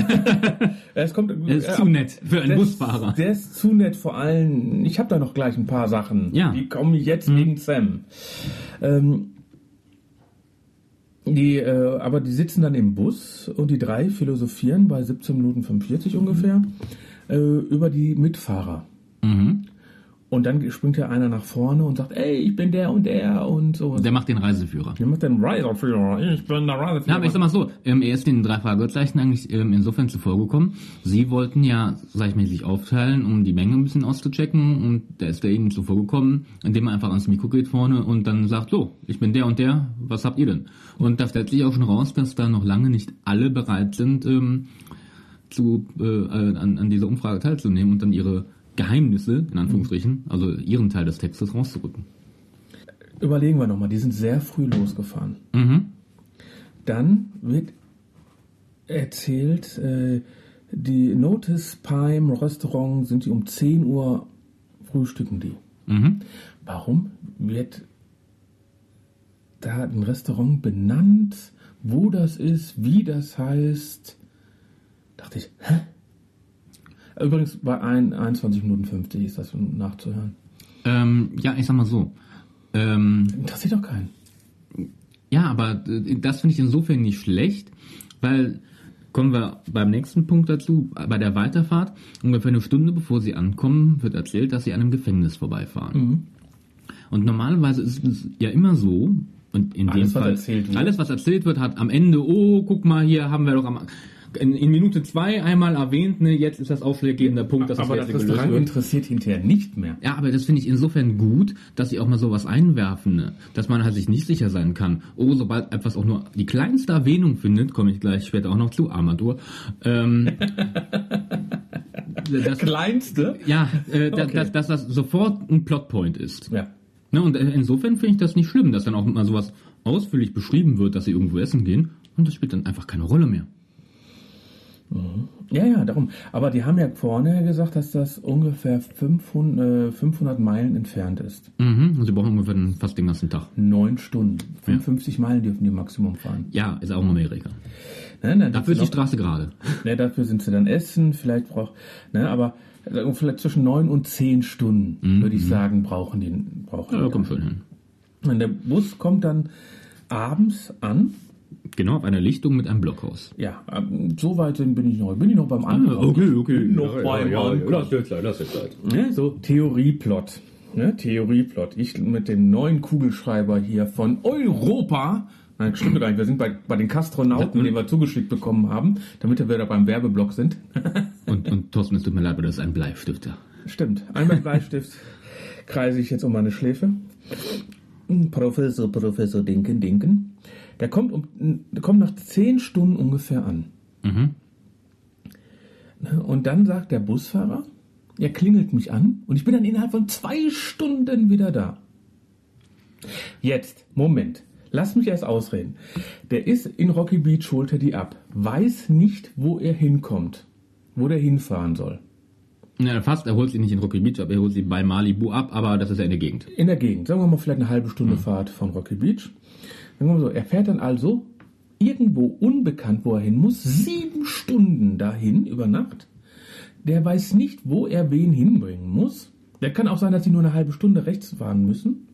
es kommt, Er ist zu nett für einen der Busfahrer. Ist, der ist zu nett, vor allem. Ich habe da noch gleich ein paar Sachen. Ja. Die kommen jetzt wegen Sam. Ähm, die, äh, aber die sitzen dann im Bus und die drei philosophieren bei 17 Minuten 45 ungefähr äh, über die Mitfahrer. Mhm. Und dann springt ja einer nach vorne und sagt, ey, ich bin der und der und so. Der macht den Reiseführer. Der macht den Reiseführer. Ich bin der Reiseführer. Ja, aber ich sag mal so, ähm, er ist den drei Fragezeichen eigentlich ähm, insofern zuvorgekommen. Sie wollten ja, sag ich mal, sich aufteilen, um die Menge ein bisschen auszuchecken und da ist er ihnen zuvorgekommen, indem er einfach ans Mikro geht vorne und dann sagt, so, ich bin der und der, was habt ihr denn? Und da stellt sich auch schon raus, dass da noch lange nicht alle bereit sind, ähm, zu, äh, an, an dieser Umfrage teilzunehmen und dann ihre Geheimnisse, in Anführungsstrichen, also ihren Teil des Textes rauszurücken. Überlegen wir nochmal, die sind sehr früh losgefahren. Mhm. Dann wird erzählt, äh, die Notice Pime Restaurant sind die um 10 Uhr frühstücken die. Mhm. Warum wird da ein Restaurant benannt, wo das ist, wie das heißt? Dachte ich, hä? Übrigens bei ein, 21 Minuten 50 ist das nachzuhören. Ähm, ja, ich sag mal so. Ähm, Interessiert doch keinen. Ja, aber äh, das finde ich insofern nicht schlecht, weil kommen wir beim nächsten Punkt dazu, bei der Weiterfahrt, ungefähr eine Stunde bevor sie ankommen, wird erzählt, dass sie an einem Gefängnis vorbeifahren. Mhm. Und normalerweise ist es ja immer so, und in Alles, dem was Fall, erzählt wird. alles was erzählt wird, hat am Ende, oh, guck mal, hier haben wir doch am, in, in Minute zwei einmal erwähnt, ne, jetzt ist das aufschlaggebende Punkt, dass das Aber das Rätsel gelöst wird. interessiert hinterher nicht mehr. Ja, aber das finde ich insofern gut, dass sie auch mal sowas einwerfen, ne? dass man halt sich nicht sicher sein kann. Oh, sobald etwas auch nur die kleinste Erwähnung findet, komme ich gleich später auch noch zu, Armatur. Ähm, das, Kleinste? ja, äh, Okay. dass, dass das sofort ein Plotpoint ist. Ja. Ne, und äh, insofern finde ich das nicht schlimm, dass dann auch mal sowas ausführlich beschrieben wird, dass sie irgendwo essen gehen und das spielt dann einfach keine Rolle mehr. Ja, ja, darum. Aber die haben ja vorne gesagt, dass das ungefähr 500, äh, 500 Meilen entfernt ist. Mhm, und sie brauchen ungefähr fast den ganzen Tag. Neun Stunden. 55 Meilen dürfen die Maximum fahren. Ja, ist auch in Amerika. Ne, dann Dafür ist die Straße gerade. Ne, dafür sind sie dann essen, vielleicht braucht, ne, aber äh, vielleicht zwischen neun und zehn Stunden, würde ich sagen, brauchen die, brauchen Mhm, Ja, die. kommt schon hin. Und der Bus kommt dann abends an. Genau, auf einer Lichtung mit einem Blockhaus. Ja, ähm, so weit bin ich noch. Bin ich noch beim Ankommen. Bin noch beim Ankommen. jetzt Zeit, lass jetzt Zeit. Ne, so Theorieplot. Ne, Theorieplot. Ich mit dem neuen Kugelschreiber hier von Europa. Nein, stimmt gar nicht. Wir sind bei, bei den Kastronauten, den wir zugeschickt bekommen haben, damit wir wieder beim Werbeblock sind. Und, und Thorsten, es tut mir leid, aber das ist ein Bleistifter. Stimmt. Einmal Bleistift kreise ich jetzt um meine Schläfe. Professor, Professor Dinken, Dinken. Der kommt, um, der kommt nach zehn Stunden ungefähr an. Mhm. Ne, Und dann sagt der Busfahrer, Er klingelt mich an und ich bin dann innerhalb von zwei Stunden wieder da. Jetzt, Moment. Lass mich erst ausreden. Der ist in Rocky Beach, holt er die ab. Weiß nicht, wo er hinkommt. Wo der hinfahren soll. Ja, fast, er holt sie nicht in Rocky Beach ab, er holt sie bei Malibu ab, aber das ist ja in der Gegend. In der Gegend. Sagen wir mal vielleicht eine halbe Stunde Fahrt von Rocky Beach. So, er fährt dann also irgendwo unbekannt, wo er hin muss, sieben Stunden dahin über Nacht. Der weiß nicht, wo er wen hinbringen muss. Der kann auch sein, dass sie nur eine halbe Stunde rechts fahren müssen.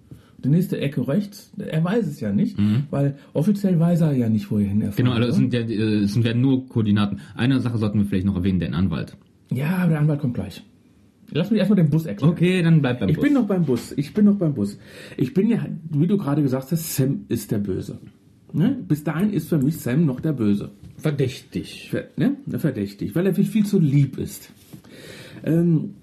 Die nächste Ecke rechts. Er weiß es ja nicht, weil offiziell weiß er ja nicht, wo er hin er Genau, also es sind, ja, es werden nur Koordinaten. Eine Sache sollten wir vielleicht noch erwähnen, den Anwalt. Ja, aber der Anwalt kommt gleich. Lass mich erstmal den Bus erklären. Okay, dann bleibt beim Ich Bus. bin noch beim Bus. Ich bin noch beim Bus. Ich bin ja, wie du gerade gesagt hast, Sam ist der Böse. Ne? Bis dahin ist für mich Sam noch der Böse. verdächtig. Ver, ne? Verdächtig, weil er viel, viel zu lieb ist. Ähm,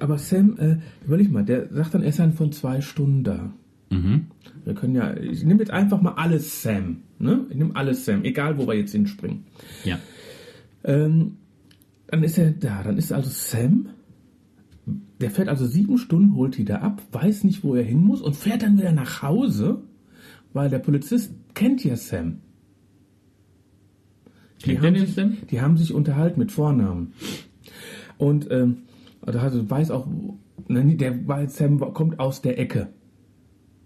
aber Sam, äh, überleg mal, der sagt dann, er ist dann von zwei Stunden da. Mhm. Wir können ja, ich nehme jetzt einfach mal alles Sam. Ne? Ich nehme alles Sam, egal wo wir jetzt hinspringen. Ja. Ähm, dann ist er da, dann ist also Sam, der fährt also sieben Stunden, holt die da ab, weiß nicht, wo er hin muss und fährt dann wieder nach Hause, weil der Polizist kennt ja Sam. Die haben, sich, Sam? die haben sich unterhalten mit Vornamen. Und ähm, also weiß auch, der weiß, Sam kommt aus der Ecke.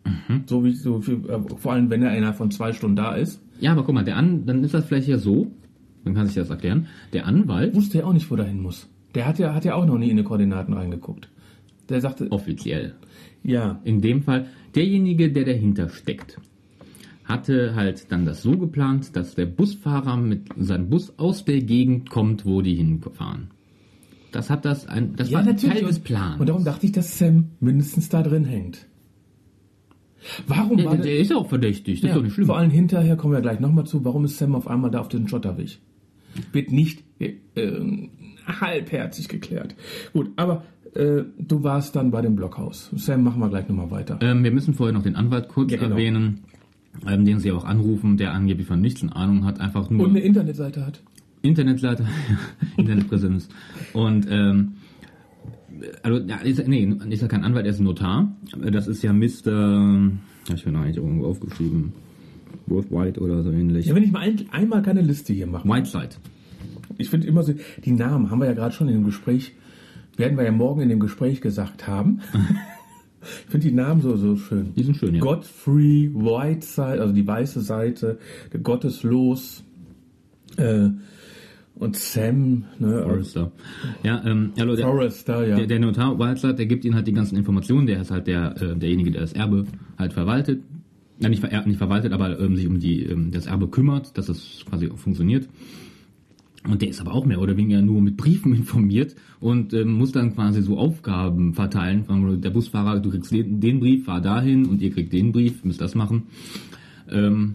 Mhm. So wie so viel, äh, vor allem wenn er innerhalb von zwei Stunden da ist. Ja, aber guck mal, der An dann ist das vielleicht ja so, dann kann sich das erklären. Der Anwalt, Wusste er auch nicht, wo er hin muss. Der hat ja, hat ja auch noch nie in die Koordinaten reingeguckt. Der sagte, offiziell, ja, in dem Fall, derjenige, der dahinter steckt, hatte halt dann das so geplant, dass der Busfahrer mit seinem Bus aus der Gegend kommt, wo die hinfahren. Das hat das ein, das ja war ein Teil des Plans. Und darum dachte ich, dass Sam mindestens da drin hängt. Warum der, war der, der ist ja auch verdächtig, das ja, ist doch nicht schlimm. Vor allem hinterher kommen wir gleich nochmal zu, warum ist Sam auf einmal da auf diesem Schotterweg? Wird nicht äh, äh, halbherzig geklärt. Gut, aber äh, du warst dann bei dem Blockhaus. Sam, machen wir gleich nochmal weiter. Ähm, wir müssen vorher noch den Anwalt kurz Ja, genau. erwähnen, ähm, den sie auch anrufen, der angeblich von nichts eine Ahnung hat, einfach nur Und eine Internetseite hat. Internetseite, Internetpräsenz. Und ähm, also ja, ist, nee, ist ja kein Anwalt, er ist ein Notar. Das ist ja Mr. Ich bin eigentlich irgendwo aufgeschrieben. Worth White oder so ähnlich. Ja, wenn ich mal ein, einmal keine Liste hier mache. Whiteside. Ich finde immer so, die Namen haben wir ja gerade schon in dem Gespräch, werden wir ja morgen in dem Gespräch gesagt haben. ich finde die Namen so, so schön. Die sind schön, ja. Godfrey, Whiteside, also die weiße Seite, Gotteslos, äh, und Sam, ne, Forrester. Ja, ähm, hallo, der, Forrester, ja. der, der Notar Whiteside, der gibt ihnen halt die ganzen Informationen. Der ist halt der, äh, derjenige, der das Erbe halt verwaltet. Ja, nicht, ver nicht verwaltet, aber ähm, sich um die, ähm, das Erbe kümmert, dass es quasi auch funktioniert. Und der ist aber auch mehr oder weniger nur mit Briefen informiert und ähm, muss dann quasi so Aufgaben verteilen. Der Busfahrer, du kriegst den, den Brief, fahr dahin und ihr kriegt den Brief, müsst das machen. Ähm,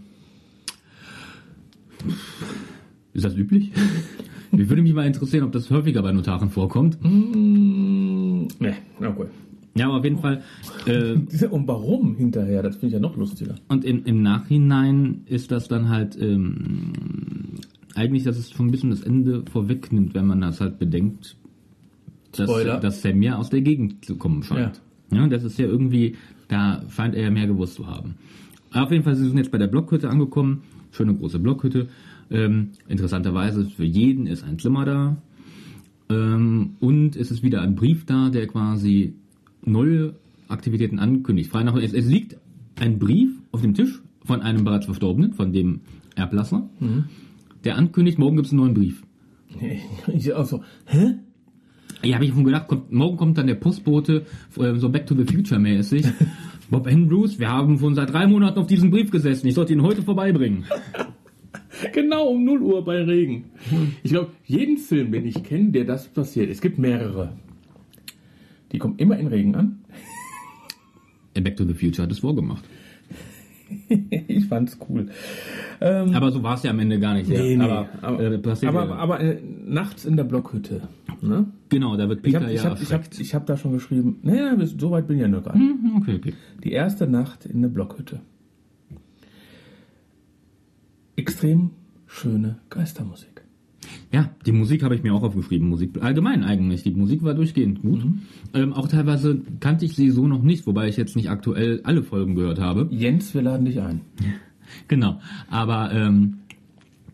ist das üblich? Mir würde mich mal interessieren, ob das häufiger bei Notaren vorkommt. Mm, ne, okay. Ja, aber auf jeden Fall. Äh, Und warum hinterher? Das finde ich ja noch lustiger. und im, im Nachhinein ist das dann halt ähm, eigentlich, dass es schon ein bisschen das Ende vorwegnimmt, wenn man das halt bedenkt, dass, Spoiler. dass Sam ja aus der Gegend zu kommen scheint. Ja. das ist ja irgendwie, da scheint er ja mehr gewusst zu haben. Aber auf jeden Fall, sie sind jetzt bei der Blockhütte angekommen. Schöne große Blockhütte. Ähm, interessanterweise, für jeden ist ein Zimmer da. Ähm, und es ist wieder ein Brief da, der quasi neue Aktivitäten ankündigt. Frei nach, es, es liegt ein Brief auf dem Tisch von einem bereits Verstorbenen, von dem Erblasser, der ankündigt, morgen gibt es einen neuen Brief. Ich auch so, hä? Ja, habe ich schon gedacht, kommt, morgen kommt dann der Postbote, äh, so Back to the Future mäßig. Bob Andrews, wir haben schon seit drei Monaten auf diesen Brief gesessen. Ich sollte ihn heute vorbeibringen. Genau um 0 Uhr bei Regen. Ich glaube, jeden Film, den ich kenne, der das passiert, es gibt mehrere. Die kommen immer in Regen an. Äh, Back to the Future hat es vorgemacht. ich fand's cool. Ähm, Aber so war es ja am Ende gar nicht. nee, ja. nee, aber, aber, äh, passiert aber, ja. aber äh, nachts in der Blockhütte. Ne? genau, da wird Ich Peter habe ich ja hab, ich hab, erschreckt. ich hab da schon geschrieben, naja, so weit bin ich ja noch gar nicht. Mhm, okay, okay. Die erste Nacht in der Blockhütte. Extrem schöne Geistermusik. Ja, die Musik habe ich mir auch aufgeschrieben. Musik allgemein eigentlich. Die Musik war durchgehend gut. Mhm. Ähm, auch teilweise kannte ich sie so noch nicht, wobei ich jetzt nicht aktuell alle Folgen gehört habe. Jens, wir laden dich ein. Genau. Aber ähm,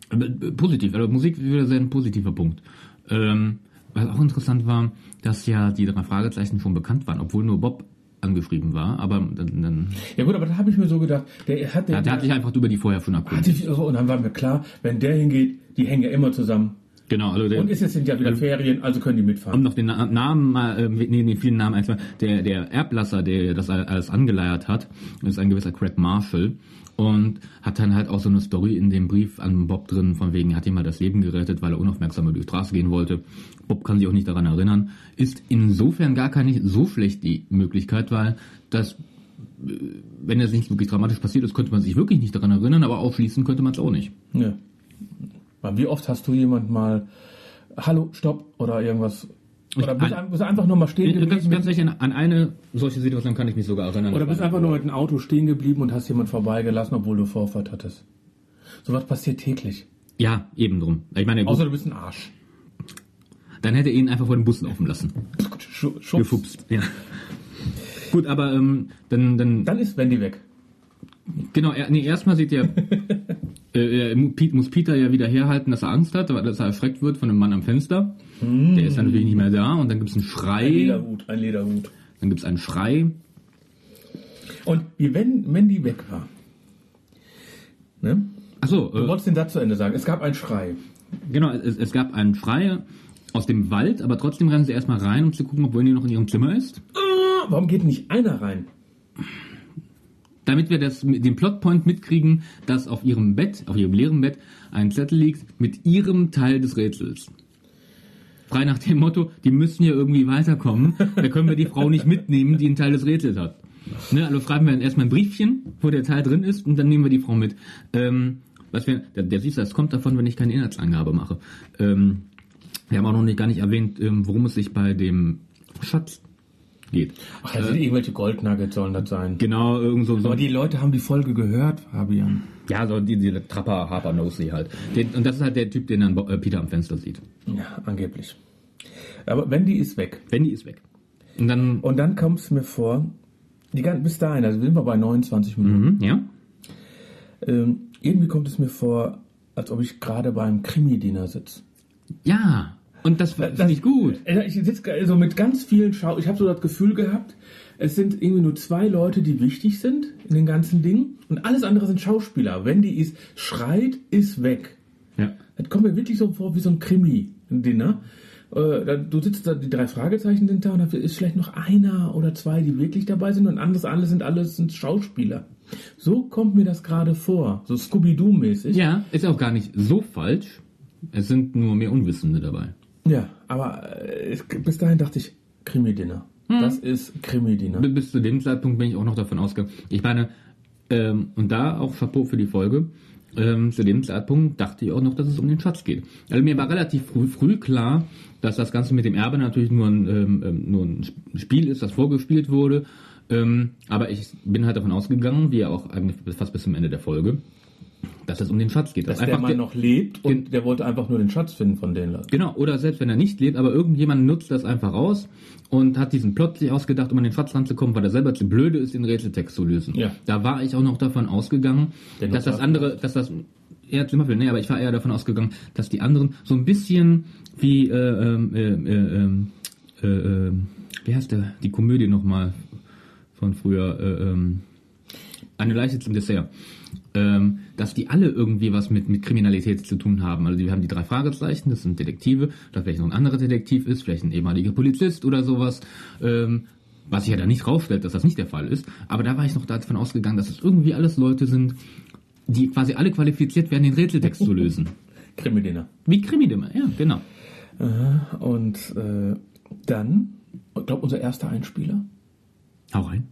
äh, positiv. Also Musik wieder sehr ein positiver Punkt. Ähm, was auch interessant war, dass ja die drei Fragezeichen schon bekannt waren, obwohl nur Bob angeschrieben war. Aber dann, dann Ja gut, aber da habe ich mir so gedacht, der hat ja, der hat sich einfach über die vorher schon hat erkundigt. sich, und dann war mir klar, wenn der hingeht, die hängen ja immer zusammen. Genau, also der, Und es sind ja wieder Ferien, also können die um mitfahren. noch den Na Namen mal, äh, nee, nee, vielen Namen einfach. Der, der Erblasser, der das all- alles angeleiert hat, ist ein gewisser Craig Marshall und hat dann halt auch so eine Story in dem Brief an Bob drin, von wegen, er hat ihm mal das Leben gerettet, weil er unaufmerksam über die Straße gehen wollte. Bob kann sich auch nicht daran erinnern. Ist insofern gar keine so schlecht die Möglichkeit, weil das, äh, wenn es nicht wirklich dramatisch passiert ist, könnte man sich wirklich nicht daran erinnern, aber ausschließen könnte man es auch nicht. Ja. Aber wie oft hast du jemand mal Hallo, Stopp oder irgendwas? Oder bist, ein, bist einfach nur mal stehen Ganz, geblieben? ganz sicher, an eine solche Situation kann ich mich sogar erinnern. Oder bist einfach nur mit dem Auto stehen geblieben und hast jemand vorbeigelassen, obwohl du Vorfahrt hattest? Sowas passiert täglich. Ja, eben drum. Ich meine, Außer du bist ein Arsch. dann hätte er ihn einfach vor den Bus laufen lassen. Schu- Schubst. Gefupst, ja. Gut, aber ähm, dann, dann, Dann ist Wendy weg. genau, er, nee, erstmal sieht er, äh, muss Peter ja wieder herhalten, dass er Angst hat, weil dass er erschreckt wird von einem Mann am Fenster. Der ist dann natürlich nicht mehr da und dann gibt's einen Ein Schrei, Lederhut, ein Lederhut. dann gibt's einen Schrei. Und wie wenn Wendy weg war. Ne? Achso, Du äh, wolltest den Satz zu Ende sagen. Es gab einen Schrei. genau, es, es gab einen Schrei aus dem Wald, aber trotzdem rennen sie erstmal rein, um zu gucken, ob Wendy noch in ihrem Zimmer ist. Ah, Warum geht nicht einer rein? Damit wir das den Plotpoint mitkriegen, dass auf ihrem Bett, auf ihrem leeren Bett, ein Zettel liegt mit ihrem Teil des Rätsels. Frei nach dem Motto, die müssen ja irgendwie weiterkommen, da können wir die Frau nicht mitnehmen, die einen Teil des Rätsels hat. Ne, also schreiben wir dann erstmal ein Briefchen, wo der Teil drin ist, und dann nehmen wir die Frau mit. Ähm, was wir, der, der siehst du, das kommt davon, wenn ich keine Inhaltsangabe mache. Ähm, wir haben auch noch nicht gar nicht erwähnt, ähm, worum es sich bei dem Schatz geht. Ach, das sind irgendwelche Goldnuggets sollen das sein. Genau, irgend so, so Aber die Leute haben die Folge gehört, Fabian. Ja, so die, die Trapper Harper Nosey halt. Den, und das ist halt der Typ, den dann äh, Peter am Fenster sieht. Ja, angeblich. Aber Wendy ist weg. Wendy ist weg. Und dann, Und dann kommt es mir vor, die ganze, bis dahin, also sind wir bei 29 Minuten. mhm, ja, Ähm, irgendwie kommt es mir vor, als ob ich gerade beim Krimi-Dinner sitze. ja. Und das finde ich gut. Äh, Ich sitze also mit ganz vielen Schau. Ich habe so das Gefühl gehabt, es sind irgendwie nur zwei Leute, die wichtig sind in den ganzen Dingen. Und alles andere sind Schauspieler. Wendy ist, schreit, ist weg. Ja. Das kommt mir wirklich so vor wie so ein Krimi-Dinner. Äh, du sitzt da, die drei Fragezeichen sind da und da ist vielleicht noch einer oder zwei, die wirklich dabei sind und anders alle sind alles sind Schauspieler. So kommt mir das gerade vor, so Scooby-Doo-mäßig. Ja, ist auch gar nicht so falsch. Es sind nur mehr Unwissende dabei. Ja, aber äh, es- bis dahin dachte ich, Krimi-Dinner. Das ist Krimi-Dinner. Bis zu dem Zeitpunkt bin ich auch noch davon ausgegangen. Ich meine, ähm, und da auch Chapeau für die Folge. Ähm, zu dem Zeitpunkt dachte ich auch noch, dass es um den Schatz geht. Also mir war relativ früh, früh klar, dass das Ganze mit dem Erbe natürlich nur ein, ähm, ähm, nur ein Spiel ist, das vorgespielt wurde. Ähm, aber ich bin halt davon ausgegangen, wie auch eigentlich fast bis zum Ende der Folge, dass es um den Schatz geht. Dass der Mann noch lebt und der wollte einfach nur den Schatz finden von den Leuten. Genau, oder selbst wenn er nicht lebt, aber irgendjemand nutzt das einfach aus und hat diesen Plot sich ausgedacht, um an den Schatz ranzukommen, weil er selber zu blöde ist, den Rätseltext zu lösen. Ja. Da war ich auch noch davon ausgegangen, Der dass das andere, dass das eher Zimmerfilm, nee, aber ich war eher davon ausgegangen, dass die anderen so ein bisschen wie, äh, ähm, äh, äh, ähm, äh, äh, wie heißt der, die Komödie nochmal von früher, äh, ähm, eine Leiche zum Dessert. Ähm, dass die alle irgendwie was mit, mit Kriminalität zu tun haben. Also wir haben die drei Fragezeichen, das sind Detektive, da vielleicht noch ein anderer Detektiv ist, vielleicht ein ehemaliger Polizist oder sowas. Ähm, was sich ja da nicht rausstellt, dass das nicht der Fall ist. Aber da war ich noch davon ausgegangen, dass es irgendwie alles Leute sind, die quasi alle qualifiziert werden, den Rätseltext zu lösen. Krimi-Dinner. Wie Krimi-Dimmer, ja, genau. Und äh, dann, ich glaube, unser erster Einspieler. Hau rein.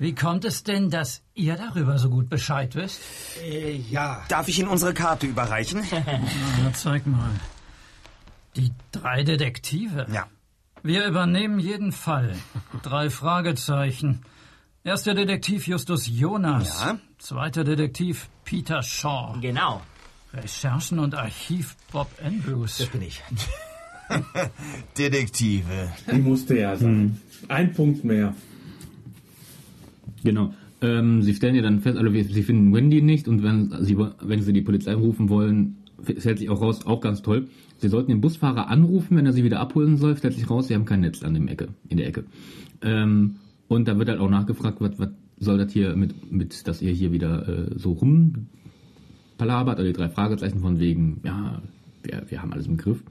Wie kommt es denn, dass ihr darüber so gut Bescheid wisst? Äh, ja. Darf ich Ihnen unsere Karte überreichen? Na, zeig mal. Die drei Detektive. ja. Wir übernehmen jeden Fall. Drei Fragezeichen. Erster Detektiv Justus Jonas. Ja. Zweiter Detektiv Peter Shaw. Genau. Recherchen und Archiv Bob Andrews. Das bin ich. Detektive. Die musste ja sein. Ein Punkt mehr. Genau. Ähm, sie stellen ja dann fest, also sie finden Wendy nicht und wenn sie, wenn sie die Polizei rufen wollen, stellt sich auch raus, auch ganz toll. Sie sollten den Busfahrer anrufen, wenn er sie wieder abholen soll, stellt sich raus, sie haben kein Netz an dem Ecke, in der Ecke. Ähm, und da wird halt auch nachgefragt, was, was soll das hier mit, mit, dass ihr hier wieder äh, so rumpalabert, oder die drei Fragezeichen von wegen, ja, wir, wir haben alles im Griff.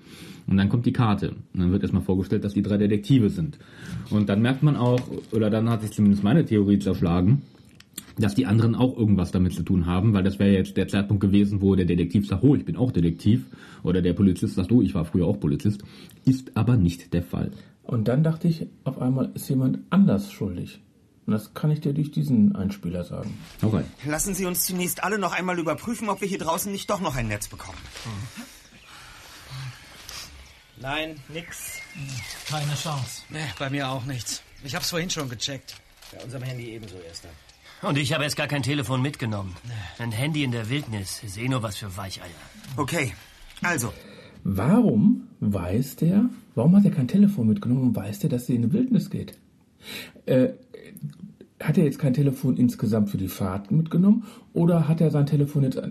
Und dann kommt die Karte. Und dann wird erstmal vorgestellt, dass die drei Detektive sind. Und dann merkt man auch, oder dann hat sich zumindest meine Theorie zerschlagen, dass die anderen auch irgendwas damit zu tun haben, weil das wäre jetzt der Zeitpunkt gewesen, wo der Detektiv sagt, oh, ich bin auch Detektiv, oder der Polizist sagt, oh, ich war früher auch Polizist. Ist aber nicht der Fall. Und dann dachte ich, auf einmal ist jemand anders schuldig. Und das kann ich dir durch diesen Einspieler sagen. Hau rein. Lassen Sie uns zunächst alle noch einmal überprüfen, ob wir hier draußen nicht doch noch ein Netz bekommen. Nein, nix. Keine Chance. Nee, bei mir auch nichts. Ich hab's vorhin schon gecheckt. Bei unserem Handy ebenso, Erster. Und ich habe erst gar kein Telefon mitgenommen. Ein Handy in der Wildnis ist eh nur was für Weicheier. Okay, also. Warum weiß der, warum hat er kein Telefon mitgenommen und weiß der, dass sie in die Wildnis geht? Äh, hat er jetzt kein Telefon insgesamt für die Fahrt mitgenommen oder hat er sein Telefon jetzt,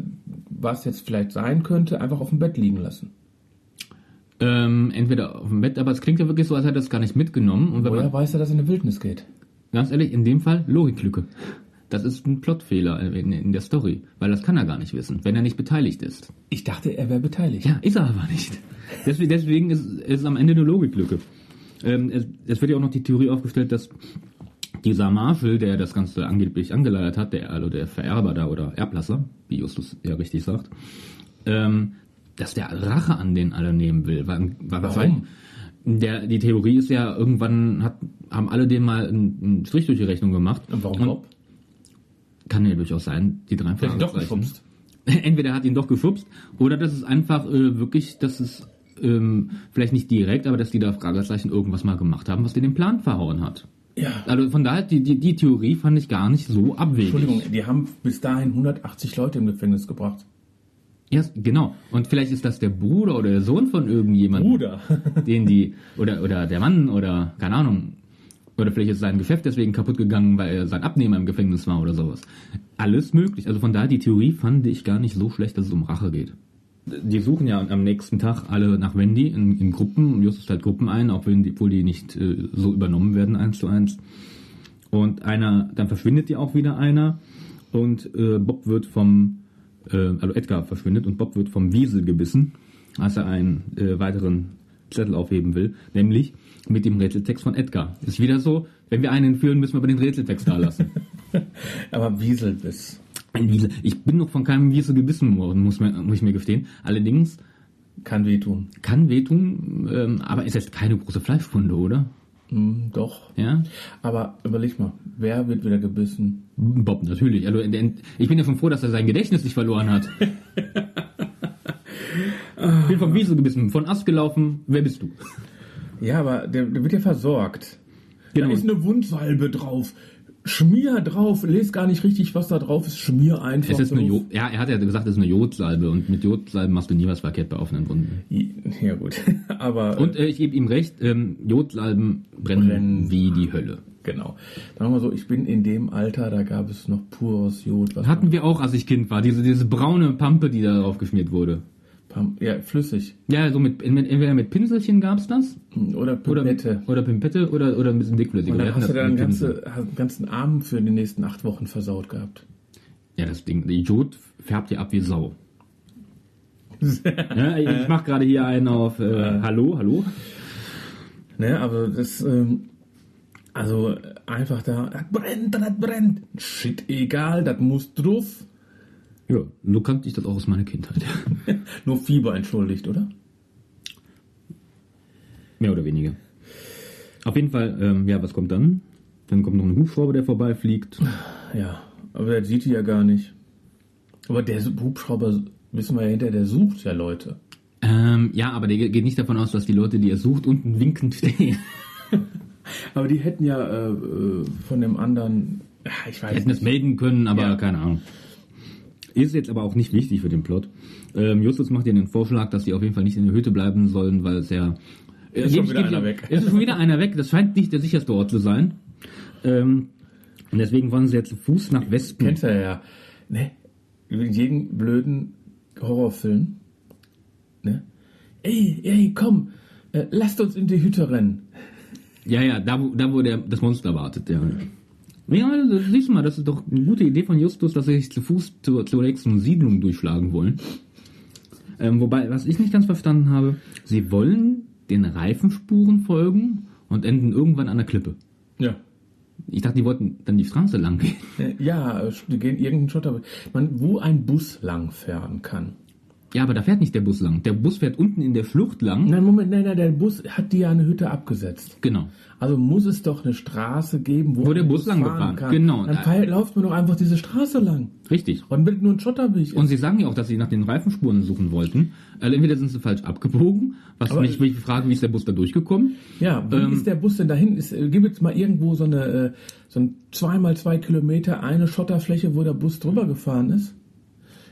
was jetzt vielleicht sein könnte, einfach auf dem Bett liegen lassen? Ähm, entweder auf dem Bett, aber es klingt ja wirklich so, als hätte er es gar nicht mitgenommen. Und Woher man, weiß er, dass er in die Wildnis geht? ganz ehrlich, in dem Fall Logiklücke. Das ist ein Plotfehler in, in der Story, weil das kann er gar nicht wissen, wenn er nicht beteiligt ist. Ich dachte, er wäre beteiligt. Ja, ist er aber nicht. Deswegen, deswegen ist, ist es am Ende eine Logiklücke. Ähm, es, es wird ja auch noch die Theorie aufgestellt, dass dieser Marshall, der das Ganze angeblich angeleiert hat, der, also der Vererber da oder Erblasser, wie Justus ja richtig sagt, ähm, dass der Rache an den alle nehmen will. Weil, weil, Warum? Der, die Theorie ist ja, irgendwann hat, haben alle dem mal einen, einen Strich durch die Rechnung gemacht. Und warum Bob? Kann ja durchaus sein, die drei ihn doch Fragezeichen. geschubst. Entweder hat ihn doch geschubst oder das ist einfach äh, wirklich, dass es ähm, vielleicht nicht direkt, aber dass die da Fragezeichen irgendwas mal gemacht haben, was dir den Plan verhauen hat. Ja. Also von daher, die, die, die Theorie fand ich gar nicht so abwegig. Entschuldigung, die haben bis dahin 180 Leute im Gefängnis gebracht. Ja, genau. Und vielleicht ist das der Bruder oder der Sohn von irgendjemandem. Bruder. den die, oder, oder der Mann oder, keine Ahnung. Oder vielleicht ist sein Geschäft deswegen kaputt gegangen, weil er sein Abnehmer im Gefängnis war oder sowas. Alles möglich. Also von daher, die Theorie fand ich gar nicht so schlecht, dass es um Rache geht. Die suchen ja am nächsten Tag alle nach Wendy in, in Gruppen. Und Justus teilt Gruppen ein, auch wenn die, obwohl die nicht äh, so übernommen werden, eins zu eins. Und einer, dann verschwindet ja auch wieder einer. Und äh, Bob wird vom, äh, also Edgar verschwindet und Bob wird vom Wiesel gebissen, als er einen äh, weiteren Zettel aufheben will, nämlich mit dem Rätseltext von Edgar. Ist wieder so, wenn wir einen führen, müssen wir aber den Rätseltext da lassen. Aber Wieselbiss. Ein Wiesel. Ich bin noch von keinem Wiesel gebissen worden, muss, man, muss ich mir gestehen. Allerdings Kann wehtun. kann wehtun, ähm, aber ist jetzt keine große Fleischwunde, oder? Hm, doch. Ja? Aber überleg mal, wer wird wieder gebissen? Bob, natürlich. Also, ich bin ja schon froh, dass er sein Gedächtnis nicht verloren hat. ich bin vom Wiesel gebissen, von Ast gelaufen. Wer bist du? Ja, aber der, der wird ja versorgt. Genau. Da ist eine Wundsalbe drauf. Schmier drauf. Lest gar nicht richtig, was da drauf ist. Schmier einfach Es ist eine. Jod, ja, er hat ja gesagt, es ist eine Jodsalbe und mit Jodsalben machst du nie was verkehrt bei offenen Wunden. Ja gut, aber Und äh, ich gebe ihm recht, ähm, Jodsalben brennen, Brennen. wie die Hölle. genau. Sagen wir mal so, ich bin in dem Alter, da gab es noch pures Jod. Hatten wir auch, als ich Kind war, diese, diese braune Pampe, die da drauf geschmiert wurde. Ja, flüssig. Ja, so mit, entweder mit Pinselchen gab's das Oder oder Pipette. oder Pimpette oder oder ein bisschen dickflüssig. Und dann hast du dann einen ganze, ganzen Arm für die nächsten acht Wochen versaut gehabt. Ja, das Ding, die Jod färbt ja ab wie Sau. ja, ich mach gerade hier einen auf äh, Hallo, hallo. Ne, aber das, ähm, also einfach da, das brennt, das brennt. Shit, egal, das muss drauf. Ja, so kannte ich das auch aus meiner Kindheit. Nur Fieber entschuldigt, oder? Mehr oder weniger. Auf jeden Fall, ähm, ja, was kommt dann? Dann kommt noch ein Hubschrauber, der vorbeifliegt. Ja, aber der sieht die ja gar nicht. Aber der Hubschrauber, wissen wir ja hinterher, der sucht ja Leute. Ähm, ja, aber der geht nicht davon aus, dass die Leute, die er sucht, unten winkend stehen. Aber die hätten ja äh, äh, von dem anderen, ich weiß Die hätten das nicht. melden können, aber Ja. keine Ahnung. Ist jetzt aber auch nicht wichtig für den Plot. Ähm, Justus macht ihr den Vorschlag, dass sie auf jeden Fall nicht in der Hütte bleiben sollen, weil es ja... Ist Äh, schon wieder einer weg. Es ist schon wieder einer weg. Das scheint nicht der sicherste Ort zu sein. Ähm, und deswegen wollen sie jetzt zu Fuß nach Westen. Kennst du ja, ja. Ne? Jeden blöden Horrorfilm. Ne? Ey, ey, komm, äh, lasst uns in die Hütte rennen. Ja, ja, da wo, da, wo der, das Monster wartet, ja. Ja, also, siehst du mal, das ist doch eine gute Idee von Justus, dass sie sich zu Fuß zur, zur nächsten Siedlung durchschlagen wollen. Ähm, wobei, was ich nicht ganz verstanden habe, sie wollen den Reifenspuren folgen und enden irgendwann an der Klippe. Ja. Ich dachte, die wollten dann die Straße lang gehen. Äh, Ja, die gehen irgendeinen Schotter. Man, wo ein Bus langfahren kann. Ja, aber da fährt nicht der Bus lang. Der Bus fährt unten in der Flucht lang. Nein, Moment, nein, nein, der Bus hat dir ja eine Hütte abgesetzt. Genau. Also muss es doch eine Straße geben, wo, Wo der ein Bus lang gefahren. kann. Genau. Dann fahr- lauft man doch einfach diese Straße lang. Richtig. Und wenn nur ein Schotterweg Und sie sagen ja auch, dass sie nach den Reifenspuren suchen wollten. Also entweder sind sie falsch abgebogen, was Aber- mich mich frage, wie ist der Bus da durchgekommen? Ja, wie Ähm, ist der Bus denn dahin? Ist, äh, gibt es mal irgendwo so eine, äh, so ein zweimal zwei Kilometer, eine Schotterfläche, wo der Bus drüber gefahren ist?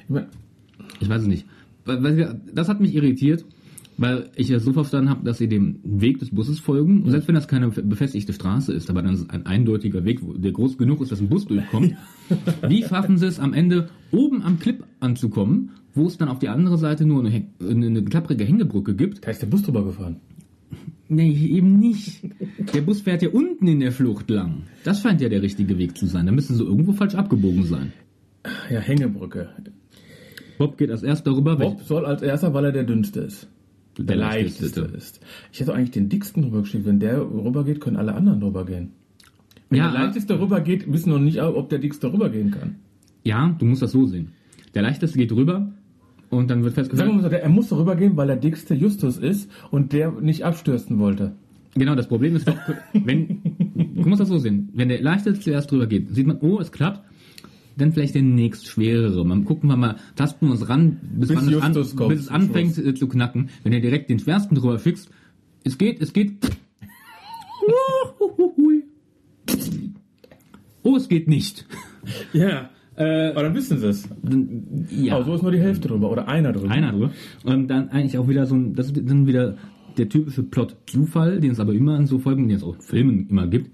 Ich mein, Ich weiß es nicht. Das hat mich irritiert, weil ich es so verstanden habe, dass sie dem Weg des Busses folgen. Und selbst wenn das keine befestigte Straße ist, aber dann ist es ein eindeutiger Weg, der groß genug ist, dass ein Bus durchkommt. wie schaffen sie es am Ende, oben am Clip anzukommen, wo es dann auf die andere Seite nur eine, eine klapprige Hängebrücke gibt? da ist der Bus drüber gefahren. Nee, eben nicht. Der Bus fährt ja unten in der Flucht lang. Das scheint ja der richtige Weg zu sein. Da müssen sie irgendwo falsch abgebogen sein. Ja, Hängebrücke. Bob geht als erster rüber. Bob soll als erster, weil er der dünnste ist. Der, Der leichteste ist. Ich hätte eigentlich den dicksten rübergeschickt. Wenn der rübergeht, können alle anderen rübergehen. Wenn Ja, der leichteste rübergeht, wissen noch nicht, ob der dickste rübergehen kann. Ja, du musst das so sehen. Der leichteste geht rüber und dann wird Sagen festgestellt. wir mal so, er muss rübergehen, weil der dickste Justus ist und der nicht abstürzen wollte. Genau, das Problem ist doch, wenn, du musst das so sehen, wenn der leichteste zuerst drüber geht, sieht man, oh, es klappt, dann vielleicht der nächst schwerere. Man gucken wir mal, tasten wir uns ran, bis, Bis es, an, bis es anfängt äh, zu knacken. Wenn er direkt den schwersten drüber fixt, es geht, es geht. Oh, es geht nicht. Ja. Aber dann wissen sie es. Ja. Aber so ist nur die Hälfte drüber oder einer drüber. Einer drüber. Und dann eigentlich auch wieder so ein, das ist dann wieder der typische Plot-Zufall, den es aber immer in so Folgen, den es auch in Filmen immer gibt.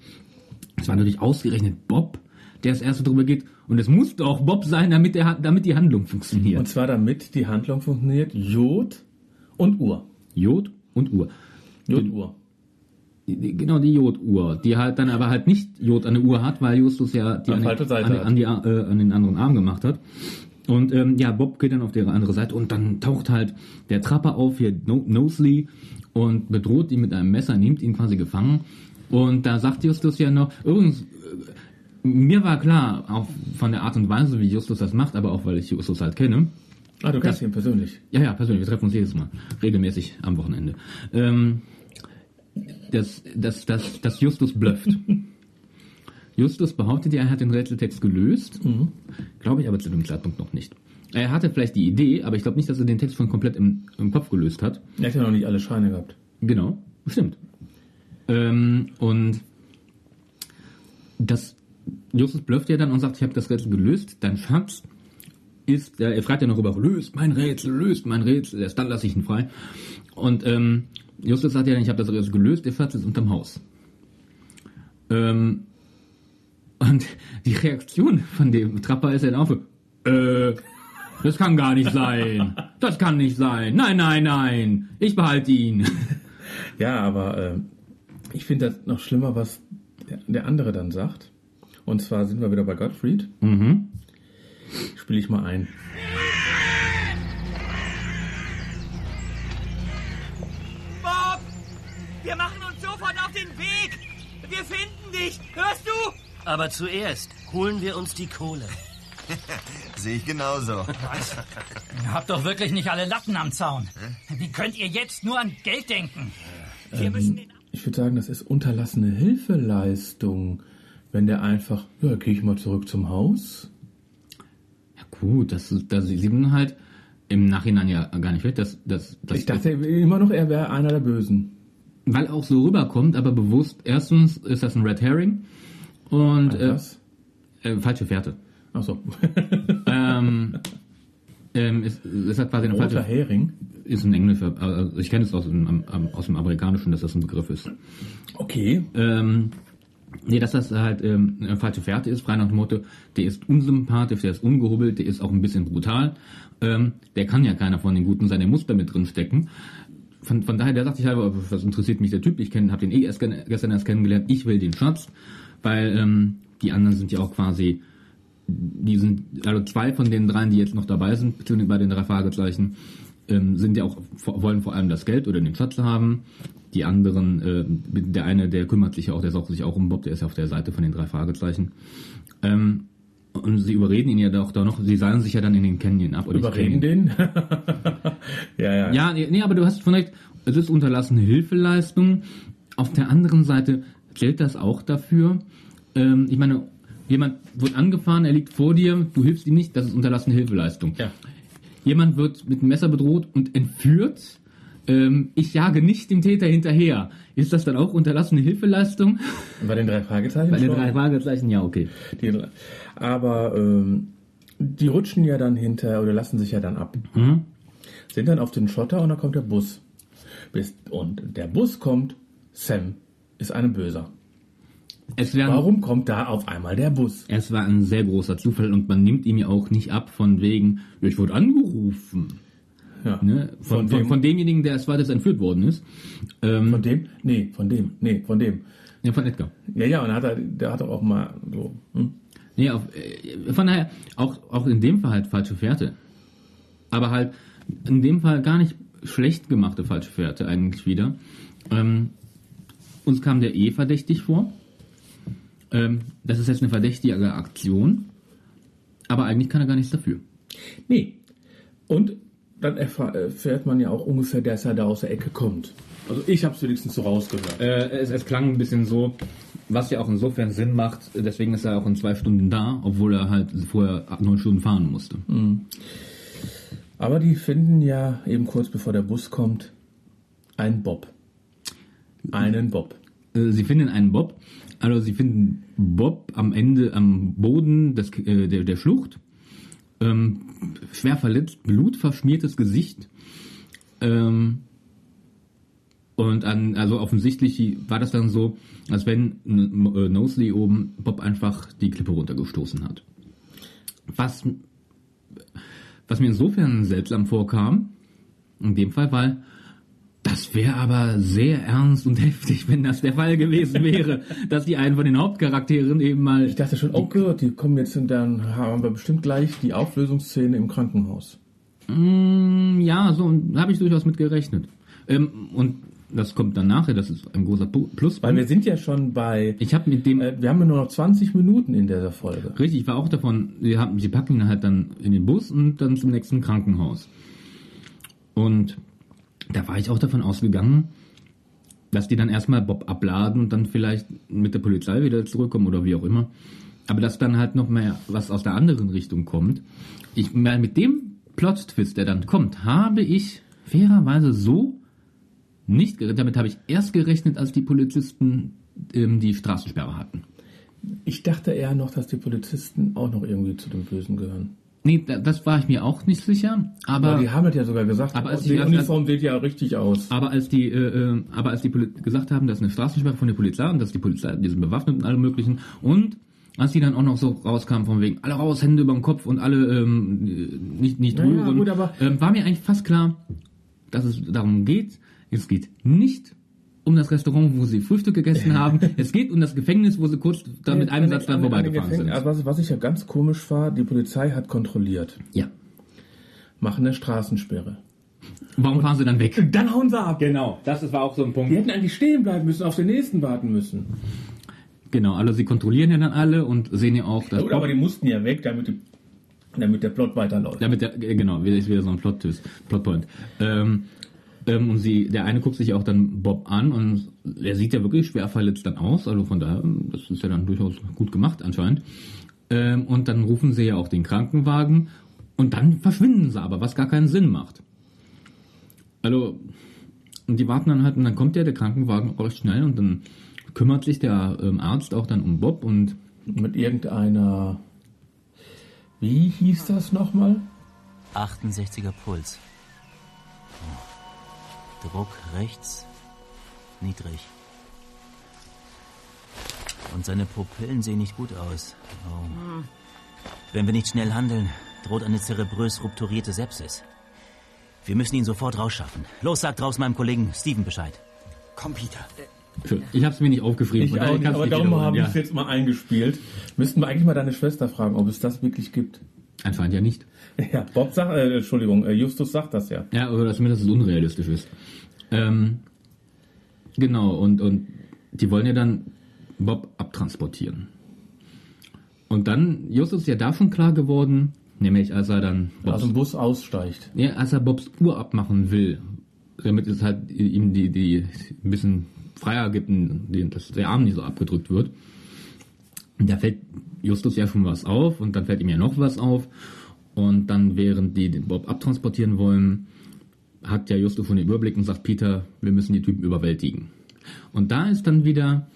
Es war natürlich ausgerechnet Bob, der das erste drüber geht. Und es musste auch Bob sein, damit, der, damit die Handlung funktioniert. Und zwar damit die Handlung funktioniert, Jod und Uhr. Jod und Uhr. Joduhr. Genau, die Joduhr, die halt dann aber halt nicht Jod an der Uhr hat, weil Justus ja die an, den- an, an, die, äh, an den anderen Arm gemacht hat. Und ähm, ja, Bob geht dann auf die andere Seite und dann taucht halt der Trapper auf, hier no Nosley, und bedroht ihn mit einem Messer, nimmt ihn quasi gefangen. Und da sagt Justus ja noch, übrigens, mir war klar, auch von der Art und Weise, wie Justus das macht, aber auch weil ich Justus halt kenne, Ah, du kennst ihn persönlich. ja, ja, persönlich. Wir treffen uns jedes Mal. Regelmäßig am Wochenende. Ähm, dass, dass, dass, dass Justus blufft. Justus behauptet ja, er hat den Rätseltext gelöst. Glaube ich aber zu dem Zeitpunkt noch nicht. Er hatte vielleicht die Idee, aber ich glaube nicht, dass er den Text schon komplett im, im Kopf gelöst hat. Er hat ja noch nicht alle Scheine gehabt. Genau, stimmt. Ähm, und das Justus blufft ja dann und sagt, ich habe das Rätsel gelöst. Dein Schatz ist, er fragt ja noch über, löst mein Rätsel, löst mein Rätsel, erst dann lasse ich ihn frei. Und ähm, Justus sagt ja dann, ich habe das Rätsel gelöst, der Schatz ist unterm Haus. Ähm, und die Reaktion von dem Trapper ist dann auch so, äh, das kann gar nicht sein. Das kann nicht sein. Nein, nein, nein. Ich behalte ihn. Ja, aber äh, ich finde das noch schlimmer, was der, der andere dann sagt. Und zwar sind wir wieder bei Gottfried. Mhm. Spiele ich mal ein. Bob! Wir machen uns sofort auf den Weg! Wir finden dich! Hörst du? Aber zuerst holen wir uns die Kohle. Sehe ich genauso. Was? Ihr habt doch wirklich nicht alle Latten am Zaun. Wie könnt ihr jetzt nur an Geld denken? Wir müssen Ähm, ich würde sagen, das ist unterlassene Hilfeleistung. Wenn der einfach, ja, gehe ich mal zurück zum Haus. Gut, das, das sieht man halt im Nachhinein ja gar nicht weg. Das, das, das, Ich dachte immer noch, er wäre einer der Bösen. weil auch so rüberkommt, aber bewusst. Erstens ist das ein Red Herring und äh, was? äh, falsche Fährte. Ach so. ähm, ähm, ist, ist das quasi eine Roter falsche... Hering? Ist ein englischer, also ich kenne es aus dem, aus dem Amerikanischen, dass das ein Begriff ist. Okay. Ähm, nee, dass das halt ähm, eine falsche Fährte ist, frei nach dem Motto, der ist unsympathisch, der ist ungehobelt, der ist auch ein bisschen brutal. Ähm, der kann ja keiner von den Guten sein, der muss da mit drin stecken. Von, von daher, der sagt sich halber, was interessiert mich der Typ, ich habe den eh erst, gestern erst kennengelernt, ich will den Schatz, weil ähm, die anderen sind ja auch quasi, die sind, also zwei von den dreien, die jetzt noch dabei sind, beziehungsweise bei den drei Fragezeichen, ähm, sind ja auch, wollen vor allem das Geld oder den Schatz haben. Die anderen, äh, der eine, der kümmert sich ja auch, der sorgt sich auch um Bob, der ist ja auf der Seite von den drei Fragezeichen. Ähm, und sie überreden ihn ja doch da noch, sie seilen sich ja dann in den Canyon ab. Oder Überreden den? ja, ja. Ja, nee, aber du hast schon recht, es ist unterlassene Hilfeleistung. Auf der anderen Seite zählt das auch dafür. Ähm, ich meine, jemand wird angefahren, er liegt vor dir, du hilfst ihm nicht, das ist unterlassene Hilfeleistung. Ja. Jemand wird mit einem Messer bedroht und entführt. Ähm, ich jage nicht dem Täter hinterher. Ist das dann auch unterlassene Hilfeleistung? Bei den drei Fragezeichen? Bei den schon. drei Fragezeichen, ja, okay. Die, aber ähm, die rutschen ja dann hinter oder lassen sich ja dann ab. Mhm. Sind dann auf den Schotter und dann kommt der Bus. Und der Bus kommt, Sam ist ein Böser. Es werden- Warum kommt da auf einmal der Bus? Es war ein sehr großer Zufall und man nimmt ihm ja auch nicht ab von wegen, ich wurde angerufen. Ja. Ne? Von, Von von, wem? von demjenigen, der als zweites entführt worden ist. Ähm, Von dem? Nee, von dem. Nee, von dem. Ja, von Edgar. Ja, ja, und hat er, der hat auch mal so. Hm? Nee, auf, äh, von daher, auch, auch in dem Fall halt falsche Fährte. Aber halt in dem Fall gar nicht schlecht gemachte falsche Fährte eigentlich wieder. Ähm, uns kam der eh verdächtig vor. Ähm, das ist jetzt eine verdächtige Aktion. Aber eigentlich kann er gar nichts dafür. Nee. Und dann erfahr- erfährt man ja auch ungefähr, dass er da aus der Ecke kommt. Also ich habe es wenigstens so rausgehört. Äh, es, es klang ein bisschen so, was ja auch insofern Sinn macht, deswegen ist er auch in zwei Stunden da, obwohl er halt vorher neun Stunden fahren musste. Mhm. Aber die finden ja eben kurz bevor der Bus kommt einen Bob. Einen Bob. Äh, Sie finden einen Bob, also sie finden Bob am Ende am Boden des, äh, der, der Schlucht, ähm, schwer verletzt, blutverschmiertes Gesicht. Ähm, und an, also offensichtlich war das dann so, als wenn äh, Nosley oben Bob einfach die Klippe runtergestoßen hat. Was, was mir insofern seltsam vorkam, in dem Fall, weil das wäre aber sehr ernst und heftig, wenn das der Fall gewesen wäre, dass die einen von den Hauptcharakteren eben mal. Ich dachte schon, oh Gott, die kommen jetzt und dann haben wir bestimmt gleich die Auflösungsszene im Krankenhaus. Mm, ja, so habe ich durchaus mit gerechnet. Ähm, und das kommt dann nachher, das ist ein großer Plus. Weil wir sind ja schon bei. Ich habe mit dem. wir haben ja nur noch 20 Minuten in dieser Folge. Richtig, ich war auch davon, sie, haben, sie packen ihn halt dann in den Bus und dann zum nächsten Krankenhaus. Und da war ich auch davon ausgegangen, dass die dann erstmal Bob abladen und dann vielleicht mit der Polizei wieder zurückkommen oder wie auch immer. Aber dass dann halt noch mehr was aus der anderen Richtung kommt. Ich meine, mit dem Plot-Twist, der dann kommt, habe ich fairerweise so nicht gerechnet. Damit habe ich erst gerechnet, als die Polizisten ähm, die Straßensperre hatten. Ich dachte eher noch, dass die Polizisten auch noch irgendwie zu den Bösen gehören. Nee, da- das war ich mir auch nicht sicher, aber Aber die haben es ja sogar gesagt. Aber als die die- Uniform sieht ja richtig aus. Aber als die, äh, äh, aber als die Poli gesagt haben, das ist eine Straßensperre von der Polizei und dass die Polizei, die sind bewaffnet und alle möglichen und als die dann auch noch so rauskamen von wegen alle raus, Hände über den Kopf und alle ähm, nicht nicht rühren, gut, aber- ähm, war mir eigentlich fast klar, dass es darum geht. Es geht nicht um das Restaurant, wo sie Frühstück gegessen haben. Es geht um das Gefängnis, wo sie kurz da mit einem Satz an- dann an- an den vorbeigefahren sind. Gefängnis- Also was, was ich ja ganz komisch war, die Polizei hat kontrolliert. Ja. Machen eine Straßensperre. Warum fahren sie dann weg? Dann hauen sie ab. Genau, das war auch so ein Punkt. Die hätten eigentlich stehen bleiben müssen, auf den nächsten warten müssen. Genau, also sie kontrollieren ja dann alle und sehen ja auch, dass Gut, aber die mussten ja weg, damit, die, damit der Plot weiterläuft. Damit der, äh, genau, wieder ist wieder so ein Plot Twist, Plotpoint. Ähm, ähm, und sie, der eine guckt sich auch dann Bob an und er sieht ja wirklich schwer verletzt dann aus, also von daher, das ist ja dann durchaus gut gemacht anscheinend. Ähm, und dann rufen sie ja auch den Krankenwagen und dann verschwinden sie aber, was gar keinen Sinn macht. Also, und die warten dann halt und dann kommt ja der Krankenwagen auch recht schnell und dann kümmert sich der ähm, Arzt auch dann um Bob und mit irgendeiner Wie hieß das nochmal? 68er Puls. Druck rechts niedrig. Und seine Pupillen sehen nicht gut aus. Oh. Wenn wir nicht schnell handeln, droht eine zerebrös rupturierte Sepsis. Wir müssen ihn sofort rausschaffen. Los, sagt raus meinem Kollegen Steven Bescheid. Komm, Peter. Ich habe es mir nicht aufgeschrieben. Ich aber darum habe ich es jetzt mal eingespielt. Müssten wir eigentlich mal deine Schwester fragen, ob es das wirklich gibt. Anscheinend ja nicht. Ja, Bob sagt, äh, Entschuldigung, äh, Justus sagt das ja. Ja, oder zumindest, dass es unrealistisch ist. Ähm, genau, und, und die wollen ja dann Bob abtransportieren. Und dann, Justus ist ja davon klar geworden, nämlich als er dann Bobs, aus dem Bus aussteigt. Ja, als er Bobs Uhr abmachen will, damit es halt ihm die, die ein bisschen freier gibt, dass der Arm nicht so abgedrückt wird. Da fällt Justus ja schon was auf und dann fällt ihm ja noch was auf. Und dann, während die den Bob abtransportieren wollen, hat ja Justus von den Überblick und sagt, Peter, wir müssen die Typen überwältigen. Und da ist dann wieder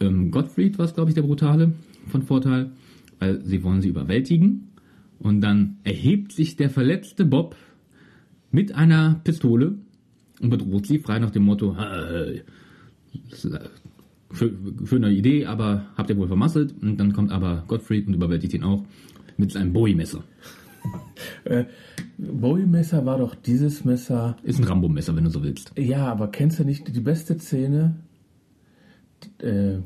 ähm, Gottfried, was glaube ich der Brutale von Vorteil, weil sie wollen sie überwältigen. Und dann erhebt sich der verletzte Bob mit einer Pistole und bedroht sie frei nach dem Motto, schöne Idee, aber habt ihr wohl vermasselt. Und dann kommt aber Gottfried und überwältigt ihn auch mit seinem Bowie-Messer. äh, Bowie-Messer war doch dieses Messer. Ist ein Rambo-Messer, wenn du so willst. Ja, aber kennst du nicht die beste Szene? Äh,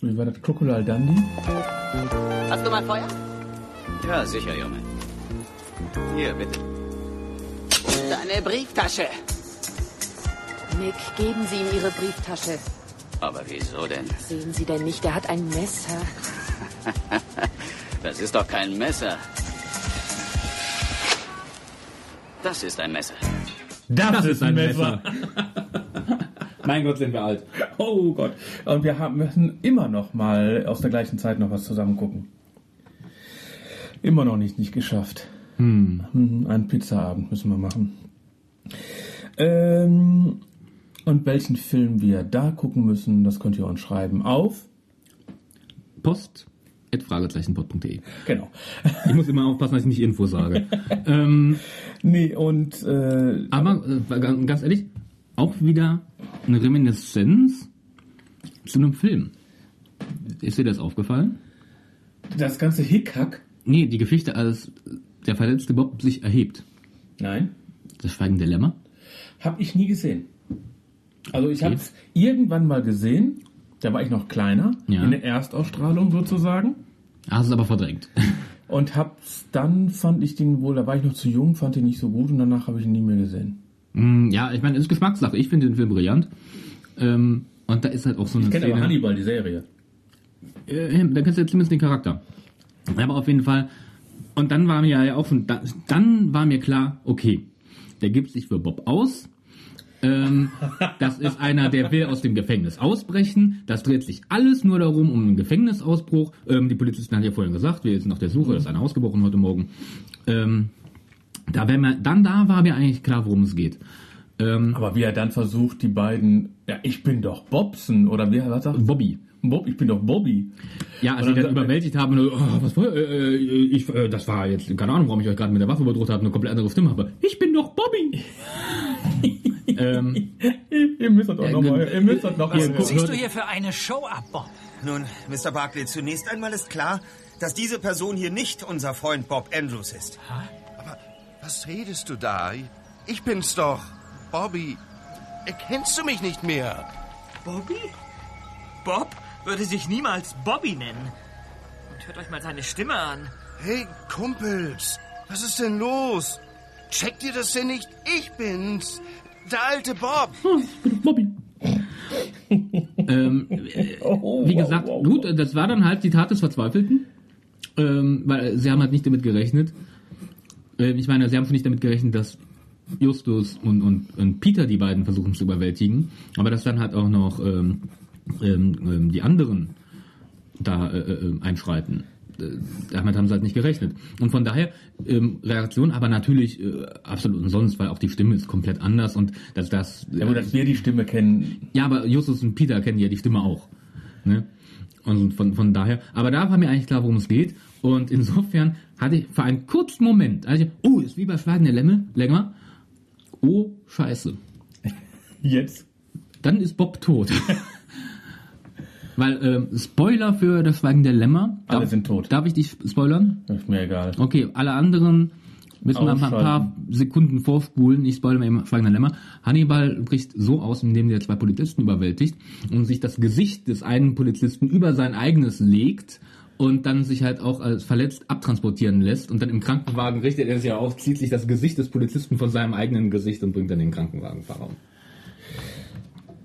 wie war das? Crocodile Dundee? Hast du mal Feuer? Ja, sicher, Junge. Hier, bitte. Deine Brieftasche. Nick, geben Sie ihm Ihre Brieftasche. Aber wieso denn? Sehen Sie denn nicht, er hat ein Messer. das ist doch kein Messer. Das ist ein Messer. Das, das ist ein Messer. Messer. mein Gott, sind wir alt. Oh Gott. Und wir haben, müssen immer noch mal aus der gleichen Zeit noch was zusammen gucken. Immer noch nicht, nicht geschafft. Hm. Einen Pizzaabend müssen wir machen. Ähm, und welchen Film wir da gucken müssen, das könnt ihr uns schreiben auf Post Fragezeichenpod.de. Genau. Ich muss immer aufpassen, dass ich nicht Info sage. ähm, nee, und äh, aber äh, ganz ehrlich, auch wieder eine Reminiszenz zu einem Film. Ist dir das aufgefallen? Das ganze Hickhack? Nee, die Geschichte, als der verletzte Bob sich erhebt. Nein. Das Schweigen der Lämmer? Hab ich nie gesehen. Also ich habe es irgendwann mal gesehen, da war ich noch kleiner, ja. in der Erstausstrahlung sozusagen. Hast es aber verdrängt. Und hab's dann, fand ich den wohl, da war ich noch zu jung, fand ihn nicht so gut und danach habe ich ihn nie mehr gesehen. Mm, ja, ich meine, es ist Geschmackssache. Ich finde den Film brillant. Ähm, und da ist halt auch so eine ich kenne aber Hannibal, die Serie. Äh, da kennst du ja zumindest den Charakter. Aber auf jeden Fall. Und dann war mir ja auch schon, dann war mir klar, okay, der gibt sich für Bob aus. Ähm, das ist einer, der will aus dem Gefängnis ausbrechen. Das dreht sich alles nur darum, um einen Gefängnisausbruch. Ähm, die Polizisten haben ja vorhin gesagt, wir sind auf der Suche, da ist einer ausgebrochen heute Morgen. Ähm, da wär mir, dann da war mir eigentlich klar, worum es geht. Ähm, Aber wie er dann versucht, die beiden, ja, ich bin doch Bobson, oder wie was sagt Bobby. Bob, ich bin doch Bobby. Ja, als sie dann, dann überwältigt haben, oh, was war, äh, ich, äh, das war jetzt, keine Ahnung, warum ich euch gerade mit der Waffe bedroht habe, eine komplett andere Stimme habe. Ich bin doch Bobby! ähm, ihr müsst das doch noch mal, ihr müsst das noch Was mal ziehst du hier für eine Show ab, Bob? Nun, Mr. Barkley, zunächst einmal ist klar, dass diese Person hier nicht unser Freund Bob Andrews ist. Ha? Aber was redest du da? Ich bin's doch, Bobby. Erkennst du mich nicht mehr? Bobby? Bob würde sich niemals Bobby nennen. Und hört euch mal seine Stimme an. Hey, Kumpels, was ist denn los? Checkt ihr das denn nicht? Ich bin's. Der alte Bob. Ich bin Bobby. ähm, wie gesagt, gut, das war dann halt die Tat des Verzweifelten. Ähm, weil sie haben halt nicht damit gerechnet. Äh, ich meine, sie haben nicht damit gerechnet, dass Justus und, und, und Peter die beiden versuchen zu überwältigen. Aber dass dann halt auch noch ähm, ähm, die anderen da äh, äh, einschreiten. Damit haben sie halt nicht gerechnet. Und von daher ähm, Reaktion, aber natürlich äh, absolut umsonst, weil auch die Stimme ist komplett anders und dass das. Ja, aber dass wir die Stimme kennen. Ja, aber Justus und Peter kennen ja die Stimme auch. Ne? Und von, von daher, aber da war mir eigentlich klar, worum es geht. Und insofern hatte ich für einen kurzen Moment, also, oh, ist wie bei Schweigen der Lämme, länger. Oh, scheiße. Jetzt? Dann ist Bob tot. Weil, ähm, Spoiler für das Schweigen der Lämmer. Alle darf, sind tot. Darf ich dich spoilern? Ist mir egal. Okay, alle anderen müssen wir ein paar, paar Sekunden vorspulen. Ich spoilere mal eben Schweigen der Lämmer. Hannibal bricht so aus, indem er zwei Polizisten überwältigt und sich das Gesicht des einen Polizisten über sein eigenes legt und dann sich halt auch als verletzt abtransportieren lässt und dann im Krankenwagen richtet er sich ja auf, zieht sich das Gesicht des Polizisten von seinem eigenen Gesicht und bringt dann den Krankenwagenfahrer um.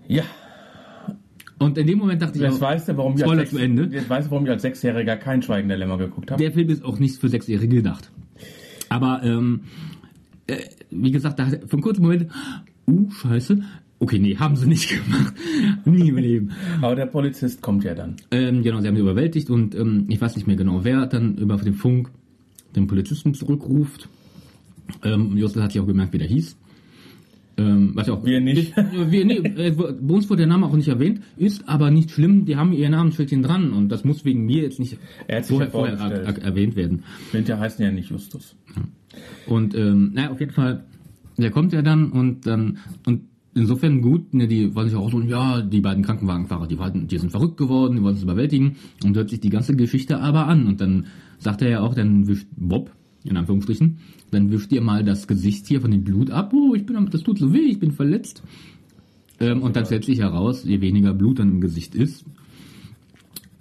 Ja. Und in dem Moment dachte ich Jetzt auch, weißt du, warum ich, Spoiler als zu Ende. Jetzt weißt du, warum ich als Sechsjähriger kein Schweigen der Lämmer geguckt habe. Der Film ist auch nicht für Sechsjährige gedacht. Aber ähm, äh, wie gesagt, da für einen kurzen Moment, uh, scheiße. Okay, nee, haben sie nicht gemacht. Nie im Leben. Aber der Polizist kommt ja dann. Ähm, genau, sie haben ihn überwältigt und ähm, ich weiß nicht mehr genau, wer dann über den Funk den Polizisten zurückruft. Ähm, Justus hat sich auch gemerkt, wie der hieß. Ähm, was auch, wir nicht. Wir, nee, äh, bei uns wurde der Name auch nicht erwähnt, ist aber nicht schlimm, die haben ihr Namensschildchen dran und das muss wegen mir jetzt nicht Er vorher, vorher er, er, erwähnt werden. Winter heißen ja nicht Justus. Und ähm, naja, auf jeden Fall, der kommt ja dann und dann und insofern gut, ne, die wollen sich auch so, ja, die beiden Krankenwagenfahrer, die, waren, die sind verrückt geworden, die wollen es überwältigen und hört sich die ganze Geschichte aber an. Und dann sagt er ja auch, dann wischt Bob, in Anführungsstrichen, dann wischt ihr mal das Gesicht hier von dem Blut ab, oh, ich bin, das tut so weh, ich bin verletzt. Ähm, und dann stellt sich heraus, je weniger Blut dann im Gesicht ist,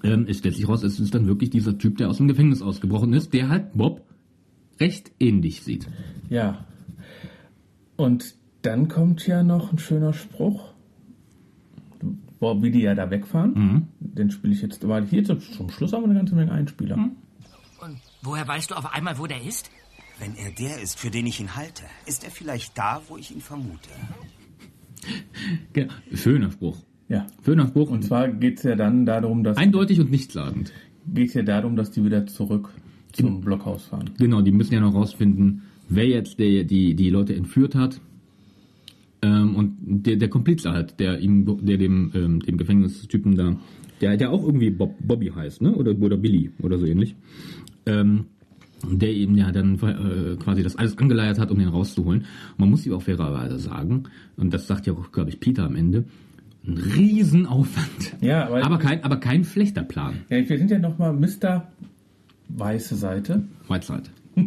ähm, es stellt sich heraus, es ist dann wirklich dieser Typ, der aus dem Gefängnis ausgebrochen ist, der halt Bob recht ähnlich sieht. Ja. Und dann kommt ja noch ein schöner Spruch. Boah, wie die ja da wegfahren. Mhm. Den spiele ich jetzt, weil hier zum, zum Schluss haben wir eine ganze Menge Einspieler. Mhm. Woher weißt du auf einmal, wo der ist? Wenn er der ist, für den ich ihn halte, ist er vielleicht da, wo ich ihn vermute. Genau. Schöner Spruch. Ja. Schöner Spruch. Und zwar geht es ja dann darum, dass. Eindeutig und nichtssagend. Geht ja darum, dass die wieder zurück zum Blockhaus fahren. Genau, die müssen ja noch rausfinden, wer jetzt der, die, die Leute entführt hat. Ähm, und der, der Komplize halt, der ihm, der dem, ähm, dem Gefängnistypen da, der, der auch irgendwie Bob, Bobby heißt, ne? Oder, oder Billy oder so ähnlich. Ähm, der eben ja dann äh, quasi das alles angeleiert hat, um den rauszuholen. Und man muss ihm auch fairerweise sagen, und das sagt ja auch, glaube ich, Peter am Ende, ein Riesenaufwand. Ja, aber, aber kein, aber kein schlechter Plan. Ja, wir sind ja nochmal Mr. Weiße Seite. Whiteside.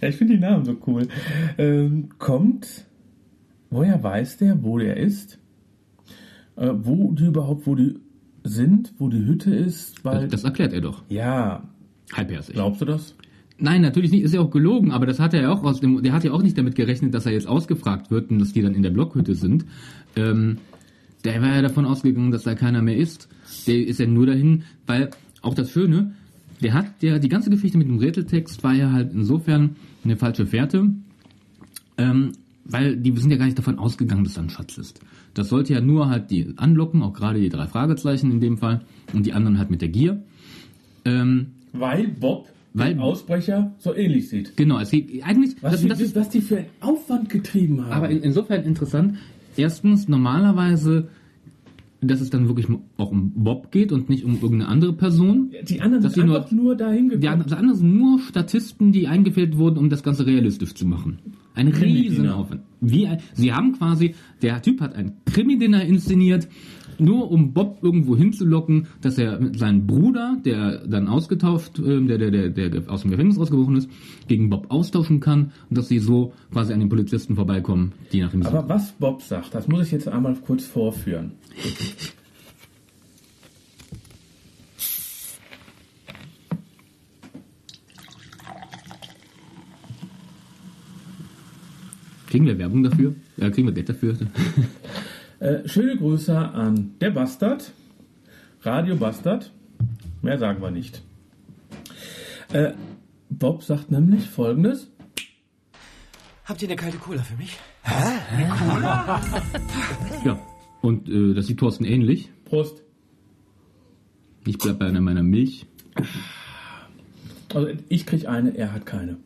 Ja, ich finde die Namen so cool. Ähm, kommt, woher weiß der, wo der ist? Äh, wo die überhaupt, wo die sind, wo die Hütte ist? Weil, Das, das erklärt er doch. ja, Halbherzig. glaubst du das? Nein, natürlich nicht, ist ja auch gelogen, aber das hat er ja auch aus dem, der hat ja auch nicht damit gerechnet, dass er jetzt ausgefragt wird und dass die dann in der Blockhütte sind. Ähm, der war ja davon ausgegangen, dass da keiner mehr ist. Der ist ja nur dahin, weil auch das Schöne, der hat ja, die ganze Geschichte mit dem Rätseltext war ja halt insofern eine falsche Fährte, ähm, weil die sind ja gar nicht davon ausgegangen, dass da ein Schatz ist. Das sollte ja nur halt die anlocken, auch gerade die drei Fragezeichen in dem Fall und die anderen halt mit der Gier. Ähm, Weil Bob Weil- den Ausbrecher so ähnlich sieht. Genau, es geht eigentlich. Was, das, die, das ist, was die für einen Aufwand getrieben haben. aber in, insofern interessant. Erstens, normalerweise, dass es dann wirklich auch um Bob geht und nicht um irgendeine andere Person. die anderen dass sind sie nur, einfach nur dahin gekommen. die anderen, das andere sind nur Statisten, die eingefällt wurden, um das Ganze realistisch zu machen. Ein. Riesenaufwand. Wie ein, sie haben quasi, der Typ hat ein Krimi-Dinner inszeniert, nur um Bob irgendwo hinzulocken, dass er mit seinem Bruder, der dann ausgetauft, ähm, der, der, der, der aus dem Gefängnis rausgebrochen ist, gegen Bob austauschen kann und dass sie so quasi an den Polizisten vorbeikommen, die nach ihm suchen. Aber was Bob sagt, das muss ich jetzt einmal kurz vorführen. Kriegen wir Werbung dafür? Ja, kriegen wir Geld dafür? Äh, schöne Grüße an der Bastard, Radio Bastard. Mehr sagen wir nicht. Äh, Bob sagt nämlich folgendes. Habt ihr eine kalte Cola für mich? ja. Und äh, das sieht Thorsten ähnlich. Prost. Ich bleib bei einer meiner Milch. Also ich krieg eine, er hat keine.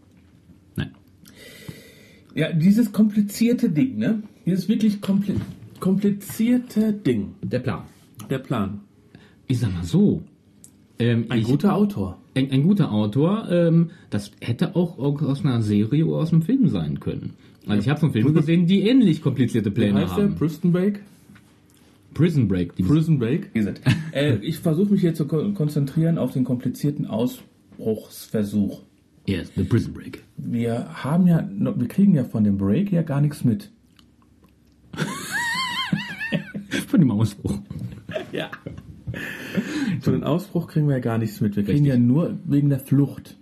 Nein. Ja, dieses komplizierte Ding, ne? Dieses wirklich kompli komplizierte Ding. Der Plan. Der Plan. Ich sag mal so. Ähm, Ein ich, guter Autor. ein, ein guter Autor. Ähm, das hätte auch aus einer Serie oder aus einem Film sein können. Also ich habe schon Filme gesehen, die ähnlich komplizierte Pläne Wie heißt der? haben. Prison Break? Prison Break. Die Prison Break? äh, ich versuche mich hier zu kon konzentrieren auf den komplizierten Ausbruchsversuch. Yes, the Prison Break. Wir haben ja, wir kriegen ja von dem Break ja gar nichts mit. Von dem Ausbruch. Ja. Von dem Ausbruch kriegen wir ja gar nichts mit. Wir kriegen ja nur wegen der Flucht.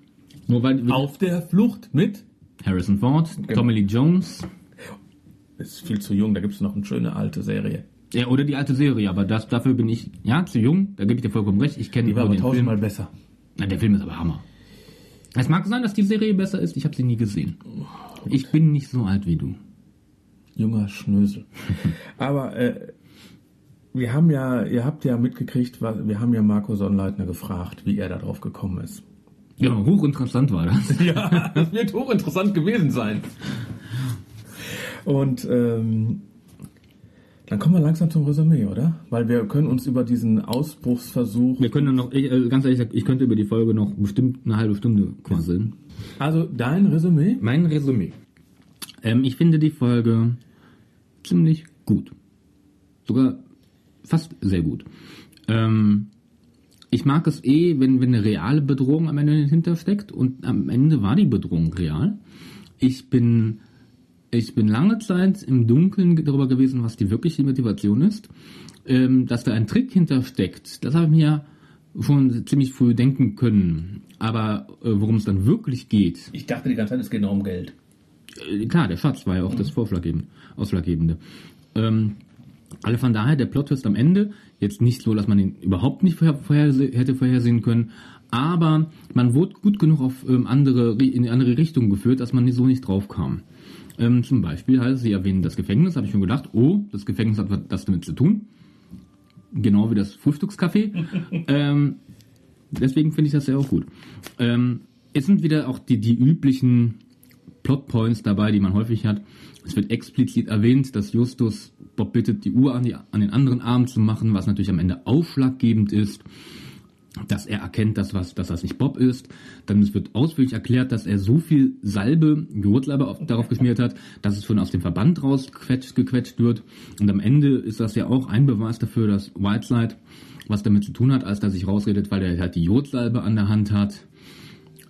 Nur weil Auf der Flucht mit Harrison Ford, Tommy Lee Jones. Ist viel zu jung, da gibt es noch eine schöne alte Serie. Ja, oder die alte Serie, aber das, dafür bin ich, ja, zu jung, da gebe ich dir vollkommen recht. Ich kenne Die war aber den tausendmal Film. besser. Na, der Film ist aber Hammer. Es mag sein, dass die Serie besser ist, ich habe sie nie gesehen. Ich bin nicht so alt wie du. Junger Schnösel. Aber äh, wir haben ja, ihr habt ja mitgekriegt, wir haben ja Marco Sonnleitner gefragt, wie er darauf gekommen ist. Ja, hochinteressant war das. Ja, das wird hochinteressant gewesen sein. Und ähm, dann kommen wir langsam zum Resümee, oder? Weil wir können uns über diesen Ausbruchsversuch. Wir können noch, ich, äh, ganz ehrlich, gesagt, ich könnte über die Folge noch bestimmt eine halbe Stunde quasseln. Also dein Resümee? Mein Resümee. Ähm, ich finde die Folge ziemlich gut. Sogar fast sehr gut. Ähm, ich mag es eh, wenn, wenn eine reale Bedrohung am Ende dahinter steckt und am Ende war die Bedrohung real. Ich bin, ich bin lange Zeit im Dunkeln darüber gewesen, was die wirkliche Motivation ist. Ähm, dass da ein Trick hintersteckt, das habe ich mir schon ziemlich früh denken können. Aber äh, worum es dann wirklich geht, Ich dachte die ganze Zeit, es geht nur um Geld. äh, klar, der Schatz war ja auch das Vorschlaggebende, Ausschlaggebende. Ähm, alle von daher, der Plot-Twist am Ende, jetzt nicht so, dass man ihn überhaupt nicht vorher, vorherse hätte vorhersehen können, aber man wurde gut genug auf ähm, andere, in andere Richtung geführt, dass man so nicht drauf kam. Ähm, zum Beispiel, halt, Sie erwähnen das Gefängnis, habe ich schon gedacht, oh, das Gefängnis hat was das damit zu tun. Genau wie das Frühstückscafé. ähm, deswegen finde ich das ja auch gut. Ähm, es sind wieder auch die, die üblichen Plotpoints dabei, die man häufig hat. Es wird explizit erwähnt, dass Justus Bob bittet, die Uhr an, die, an den anderen Arm zu machen, was natürlich am Ende ausschlaggebend ist, dass er erkennt, dass, was, dass das nicht Bob ist. Dann wird ausführlich erklärt, dass er so viel Salbe, auf, darauf geschmiert hat, dass es schon aus dem Verband rausgequetscht gequetscht wird. Und am Ende ist das ja auch ein Beweis dafür, dass Whiteside was damit zu tun hat, als dass sich rausredet, weil er halt die Jodsalbe an der Hand hat.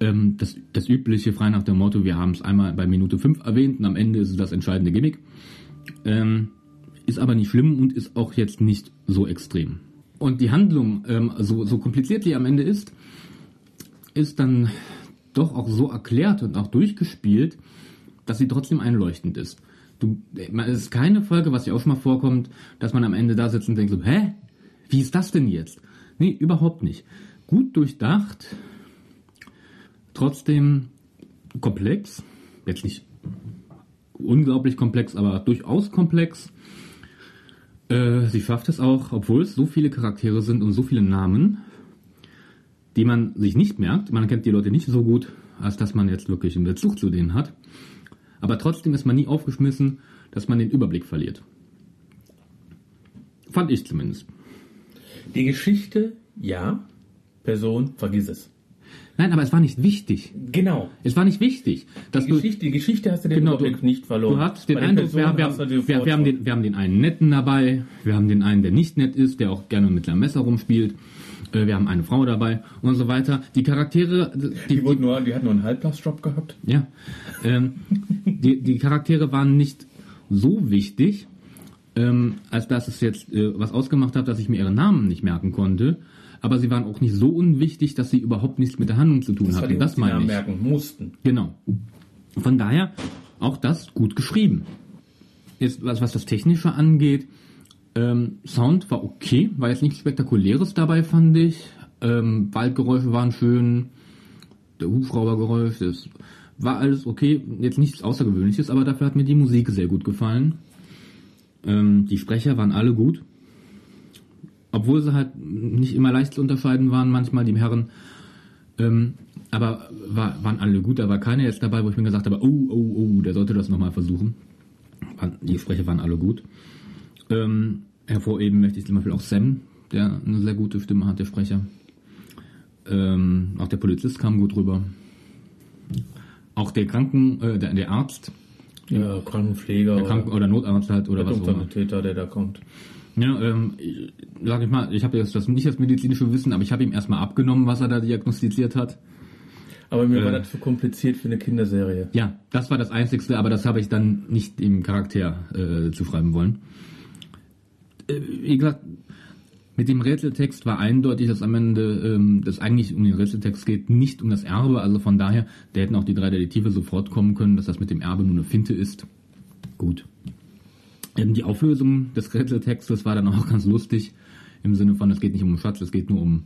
Ähm, das, das übliche, frei nach dem Motto, wir haben es einmal bei Minute 5 erwähnt und am Ende ist es das entscheidende Gimmick. Ähm, ist aber nicht schlimm und ist auch jetzt nicht so extrem. Und die Handlung, ähm, so, so kompliziert die am Ende ist, ist dann doch auch so erklärt und auch durchgespielt, dass sie trotzdem einleuchtend ist. Du, es ist keine Folge, was ja auch schon mal vorkommt, dass man am Ende da sitzt und denkt so, hä? Wie ist das denn jetzt? Nee, überhaupt nicht. Gut durchdacht, trotzdem komplex, jetzt nicht unglaublich komplex, aber durchaus komplex. Äh, sie schafft es auch, obwohl es so viele Charaktere sind und so viele Namen, die man sich nicht merkt. Man kennt die Leute nicht so gut, als dass man jetzt wirklich einen Bezug zu denen hat. Aber trotzdem ist man nie aufgeschmissen, dass man den Überblick verliert. Fand ich zumindest. Die Geschichte, ja. Person, vergiss es. Nein, aber es war nicht wichtig. Genau. Es war nicht wichtig. Dass Die Geschichte, die Geschichte hast du den Genau, Überblick du- nicht verloren. Du hast den Eindruck, wir, wir, hast wir, wir, haben den, wir haben den einen netten dabei, wir haben den einen, der nicht nett ist, der auch gerne mit einem Messer rumspielt, äh, wir haben eine Frau dabei und so weiter. Die Charaktere, die, Die, wurden nur, die hatten nur einen Halbblastjob gehabt. ja, ähm, die, die Charaktere waren nicht so wichtig, ähm, als dass es jetzt äh, was ausgemacht hat, dass ich mir ihre Namen nicht merken konnte. Aber sie waren auch nicht so unwichtig, dass sie überhaupt nichts mit der Handlung zu tun Das hatten. Das meine ich. merken mussten. Genau. Von daher auch das gut geschrieben. Jetzt, was, was das Technische angeht, ähm, Sound war okay, war jetzt nichts Spektakuläres dabei, fand ich. Ähm, Waldgeräusche waren schön, der Hubschraubergeräusch, das war alles okay, jetzt nichts Außergewöhnliches, aber dafür hat mir die Musik sehr gut gefallen. Ähm, die Sprecher waren alle gut. Obwohl sie halt nicht immer leicht zu unterscheiden waren, manchmal die Herren. Ähm, aber war, waren alle gut, da war keiner jetzt dabei, wo ich mir gesagt habe, oh, oh, oh, der sollte das nochmal versuchen. Die Sprecher waren alle gut. Ähm, hervorheben möchte ich zum Beispiel auch Sam, der eine sehr gute Stimme hat, der Sprecher. Ähm, auch der Polizist kam gut rüber. Auch der Kranken, äh, der, der Arzt. Der Krankenpfleger. Der Kranken oder Notarzt halt oder was auch immer. Täter, der da kommt. Ja, ähm, sag ich mal, ich habe jetzt das nicht das medizinische Wissen, aber ich habe ihm erstmal abgenommen, was er da diagnostiziert hat. Aber mir war Äh, das zu kompliziert für eine Kinderserie. Ja, das war das Einzigste, aber das habe ich dann nicht im Charakter äh, zuschreiben wollen. Äh, wie gesagt, mit dem Rätseltext war eindeutig, dass am Ende ähm, das eigentlich um den Rätseltext geht, nicht um das Erbe. Also von daher, da hätten auch die drei Detektive sofort kommen können, dass das mit dem Erbe nur eine Finte ist. Gut. Die Auflösung des Rätseltextes war dann auch ganz lustig. Im Sinne von, es geht nicht um Schatz, es geht nur um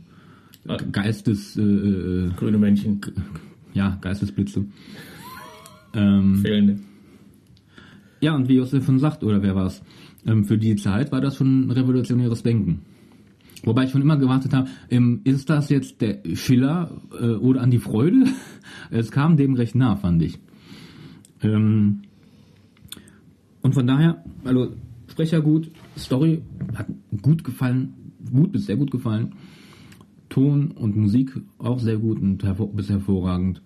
Geistes... Äh, äh, Grüne Männchen. Ja, Geistesblitze. Ähm, Fehlende. Ja, und wie Josef schon sagt, oder wer war's? Ähm, für die Zeit war das schon revolutionäres Denken. Wobei ich schon immer gewartet habe, ähm, ist das jetzt der Schiller äh, oder an die Freude? es kam dem recht nah, fand ich. Ähm, und von daher, also Sprecher gut, Story hat gut gefallen, gut bis sehr gut gefallen. Ton und Musik auch sehr gut und hervor, bis hervorragend.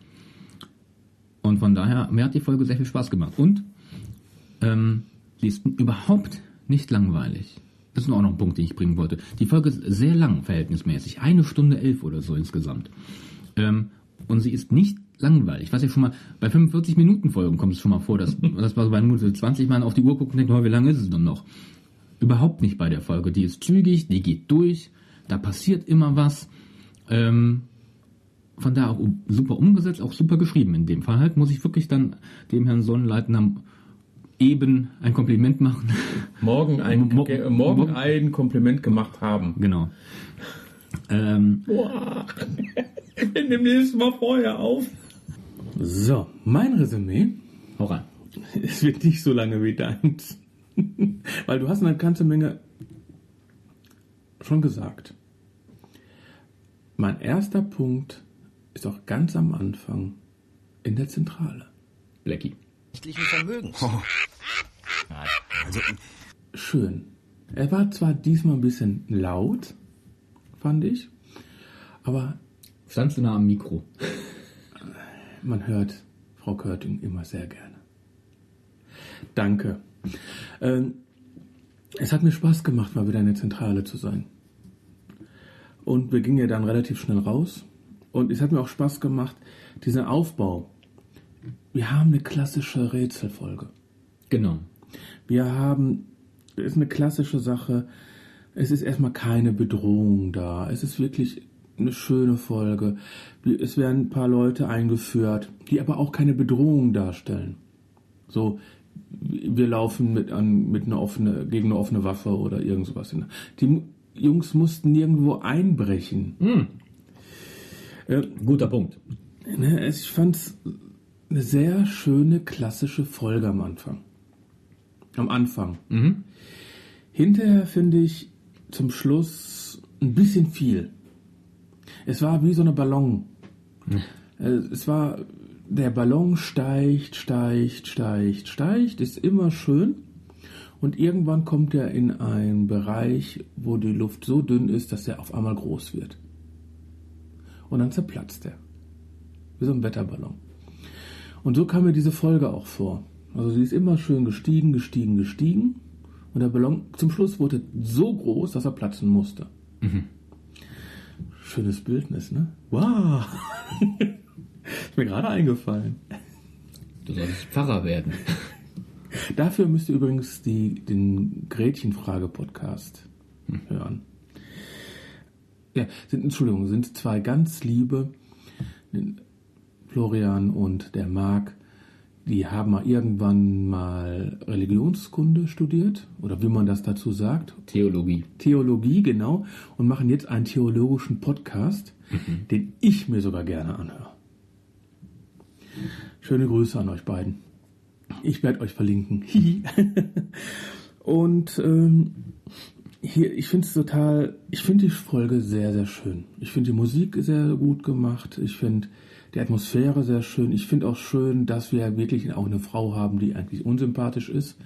Und von daher, mir hat die Folge sehr viel Spaß gemacht. Und ähm, sie ist überhaupt nicht langweilig. Das ist auch noch ein Punkt, den ich bringen wollte. Die Folge ist sehr lang, verhältnismäßig. Eine Stunde elf oder so insgesamt. Ähm, und sie ist nicht langweilig. Was ja schon mal, bei 45 Minuten Folgen kommt es schon mal vor, dass, dass man so bei Minute 20 Mal auf die Uhr guckt und denkt, oh, wie lange ist es denn noch? Überhaupt nicht bei der Folge. Die ist zügig, die geht durch, da passiert immer was. Ähm, von daher auch super umgesetzt, auch super geschrieben in dem Fall halt, muss ich wirklich dann dem Herrn Sonnenleitner eben ein Kompliment machen. Morgen ein, ge- morgen ein Kompliment gemacht haben. Genau. Ähm, Boah. Nimm dieses Mal vorher auf. So, mein Resümee. Hau rein. Es wird nicht so lange wie deins. Weil du hast eine ganze Menge schon gesagt. Mein erster Punkt ist auch ganz am Anfang in der Zentrale. Blackie. Rechtlichen Vermögens. Also, Schön. Er war zwar diesmal ein bisschen laut, fand ich, aber Standst du nah am Mikro? Man hört Frau Körting immer sehr gerne. Danke. Ähm, es hat mir Spaß gemacht, mal wieder in der Zentrale zu sein. Und wir gingen ja dann relativ schnell raus. Und es hat mir auch Spaß gemacht, dieser Aufbau. Wir haben eine klassische Rätselfolge. Genau. Wir haben, es ist eine klassische Sache. Es ist erstmal keine Bedrohung da. Es ist wirklich eine schöne Folge. Es werden ein paar Leute eingeführt, die aber auch keine Bedrohung darstellen. So, wir laufen mit, an, mit einer offene, gegen eine offene Waffe oder irgend sowas. Die Jungs mussten nirgendwo einbrechen. Äh, Guter Punkt. Ne, ich fand es eine sehr schöne klassische Folge am Anfang. Am Anfang. Mhm. Hinterher finde ich zum Schluss ein bisschen viel. Es war wie so eine Ballon. Äh, Es war, der Ballon steigt, steigt, steigt, steigt, ist immer schön. Und irgendwann kommt er in einen Bereich, wo die Luft so dünn ist, dass er auf einmal groß wird. Und dann zerplatzt er. Wie so ein Wetterballon. Und so kam mir diese Folge auch vor. Also sie ist immer schön gestiegen, gestiegen, gestiegen. Und der Ballon zum Schluss wurde so groß, dass er platzen musste. Schönes Bildnis, ne? Wow! ist mir gerade eingefallen. Du solltest Pfarrer werden. Dafür müsst ihr übrigens die, den Gretchenfrage-Podcast hören. Ja, sind, Entschuldigung, sind zwei ganz liebe, Florian und der Marc, die haben mal irgendwann mal Religionskunde studiert, oder wie man das dazu sagt. Theologie. Theologie, genau, und machen jetzt einen theologischen Podcast, den ich mir sogar gerne anhöre. Schöne Grüße an euch beiden. Ich werde euch verlinken. Und ähm, hier, ich finde es total, ich finde die Folge sehr, sehr schön. Ich finde die Musik sehr gut gemacht. Ich finde die Atmosphäre sehr schön. Ich finde auch schön, dass wir wirklich auch eine Frau haben, die eigentlich unsympathisch ist,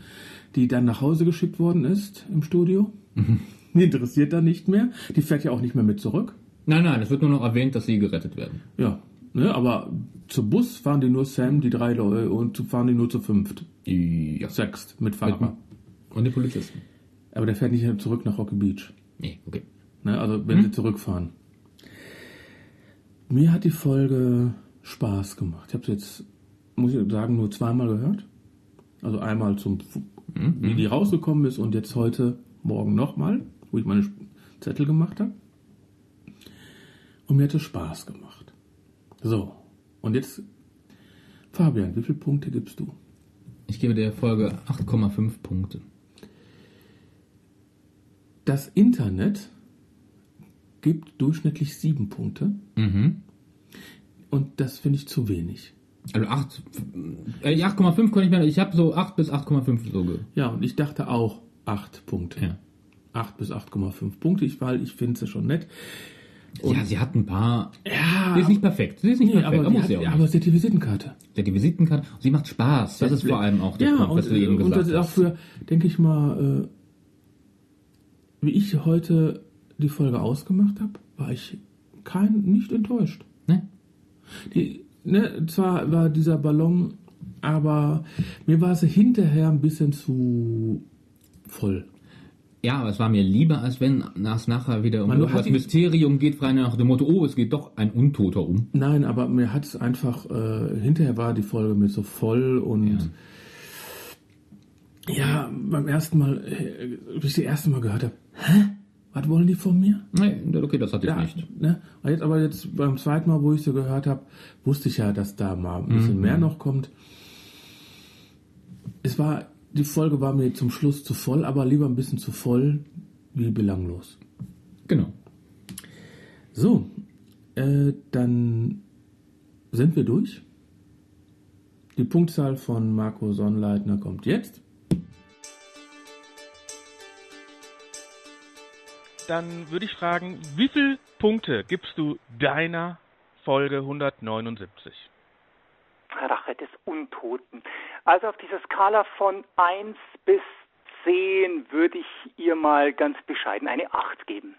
die dann nach Hause geschickt worden ist im Studio. Die interessiert dann nicht mehr. Die fährt ja auch nicht mehr mit zurück. Nein, nein, es wird nur noch erwähnt, dass sie gerettet werden. Ja, ne, aber zu Bus fahren die nur Sam, die drei Leute, und zu fahren die nur zu fünft. Ja. Sechst, mit Fahrer. Und die Polizisten. Aber der fährt nicht zurück nach Rocky Beach. Nee, okay. Ne, also wenn Hm? sie zurückfahren. Mir hat die Folge Spaß gemacht. Ich habe sie jetzt, muss ich sagen, nur zweimal gehört. Also einmal zum, Mhm. wie die rausgekommen ist und jetzt heute Morgen nochmal, wo ich meine Zettel gemacht habe. Und mir hat es Spaß gemacht. So, und jetzt, Fabian, wie viele Punkte gibst du? Ich gebe der Folge 8,5 Punkte. Das Internet gibt durchschnittlich sieben Punkte. Mhm. Und das finde ich zu wenig. Also 8, äh, 8,5 konnte ich mir, ich habe so 8 bis 8,5 so Ja, und ich dachte auch acht Punkte. Ja. 8 bis 8,5 Punkte, ich, weil ich finde sie schon nett. ja, sie hat ein paar. Ja, sie ist nicht perfekt. Sie ist nicht Nee, perfekt. aber, muss sie hat, aber sie hat die Visitenkarte. Sie hat die Visitenkarte. Sie macht Spaß. Das ist vor allem auch der ja, Punkt, was und, du eben und gesagt das ist auch hast. für, denke ich mal, äh, wie ich heute die Folge ausgemacht habe, war ich kein, nicht enttäuscht. Ne? Die, ne, zwar war dieser Ballon, aber mir war sie hinterher ein bisschen zu voll. Ja, aber es war mir lieber, als wenn es nachher wieder um Man, das Mysterium geht, frei nach dem Motto, oh, es geht doch ein Untoter um. Nein, aber mir hat es einfach, äh, hinterher war die Folge mir so voll und ja, beim ersten Mal, äh, wie ich das erste Mal gehört habe, hä? Was wollen die von mir? Nee, okay, das hatte ich Ja, nicht. Ne? Jetzt, aber jetzt beim zweiten Mal, wo ich sie gehört habe, wusste ich ja, dass da mal ein bisschen Mhm. mehr noch kommt. Es war, die Folge war mir zum Schluss zu voll, aber lieber ein bisschen zu voll wie belanglos. Genau. So, äh, dann sind wir durch. Die Punktzahl von Marco Sonnleitner kommt jetzt. Dann würde ich fragen, wie viele Punkte gibst du deiner Folge 179? Rache des Untoten. Also auf dieser Skala von 1 bis 10 würde ich ihr mal ganz bescheiden eine 8 geben.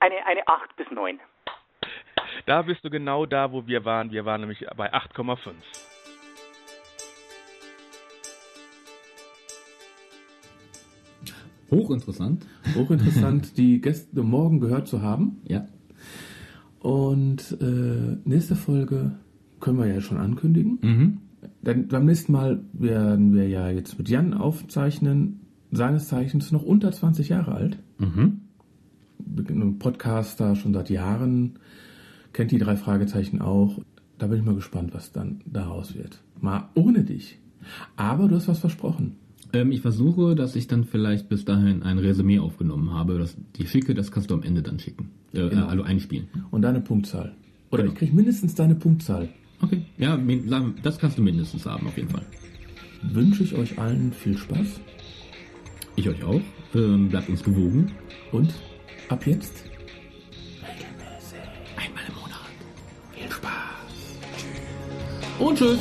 Eine, eine 8 bis 9. Da bist du genau da, wo wir waren. Wir waren nämlich bei 8,5. Hochinteressant. Hochinteressant, die Gäste morgen gehört zu haben. Ja. Und äh, nächste Folge können wir ja schon ankündigen. Mhm. Dann beim nächsten Mal werden wir ja jetzt mit Jan aufzeichnen. Seines Zeichens noch unter 20 Jahre alt. Mhm. Ein Podcaster schon seit Jahren. Kennt die drei Fragezeichen auch. Da bin ich mal gespannt, was dann daraus wird. Mal ohne dich. Aber du hast was versprochen. Ähm, ich versuche, dass ich dann vielleicht bis dahin ein Resümee aufgenommen habe. Das, die schicke, das kannst du am Ende dann schicken. Äh, Genau. Also einspielen. Und deine Punktzahl. Oder Genau. ich kriege mindestens deine Punktzahl. Okay. Ja, das kannst du mindestens haben, auf jeden Fall. Wünsche ich euch allen viel Spaß. Ich euch auch. Ähm, bleibt uns gewogen. Und ab jetzt Einmal im Monat. viel Spaß. Und tschüss.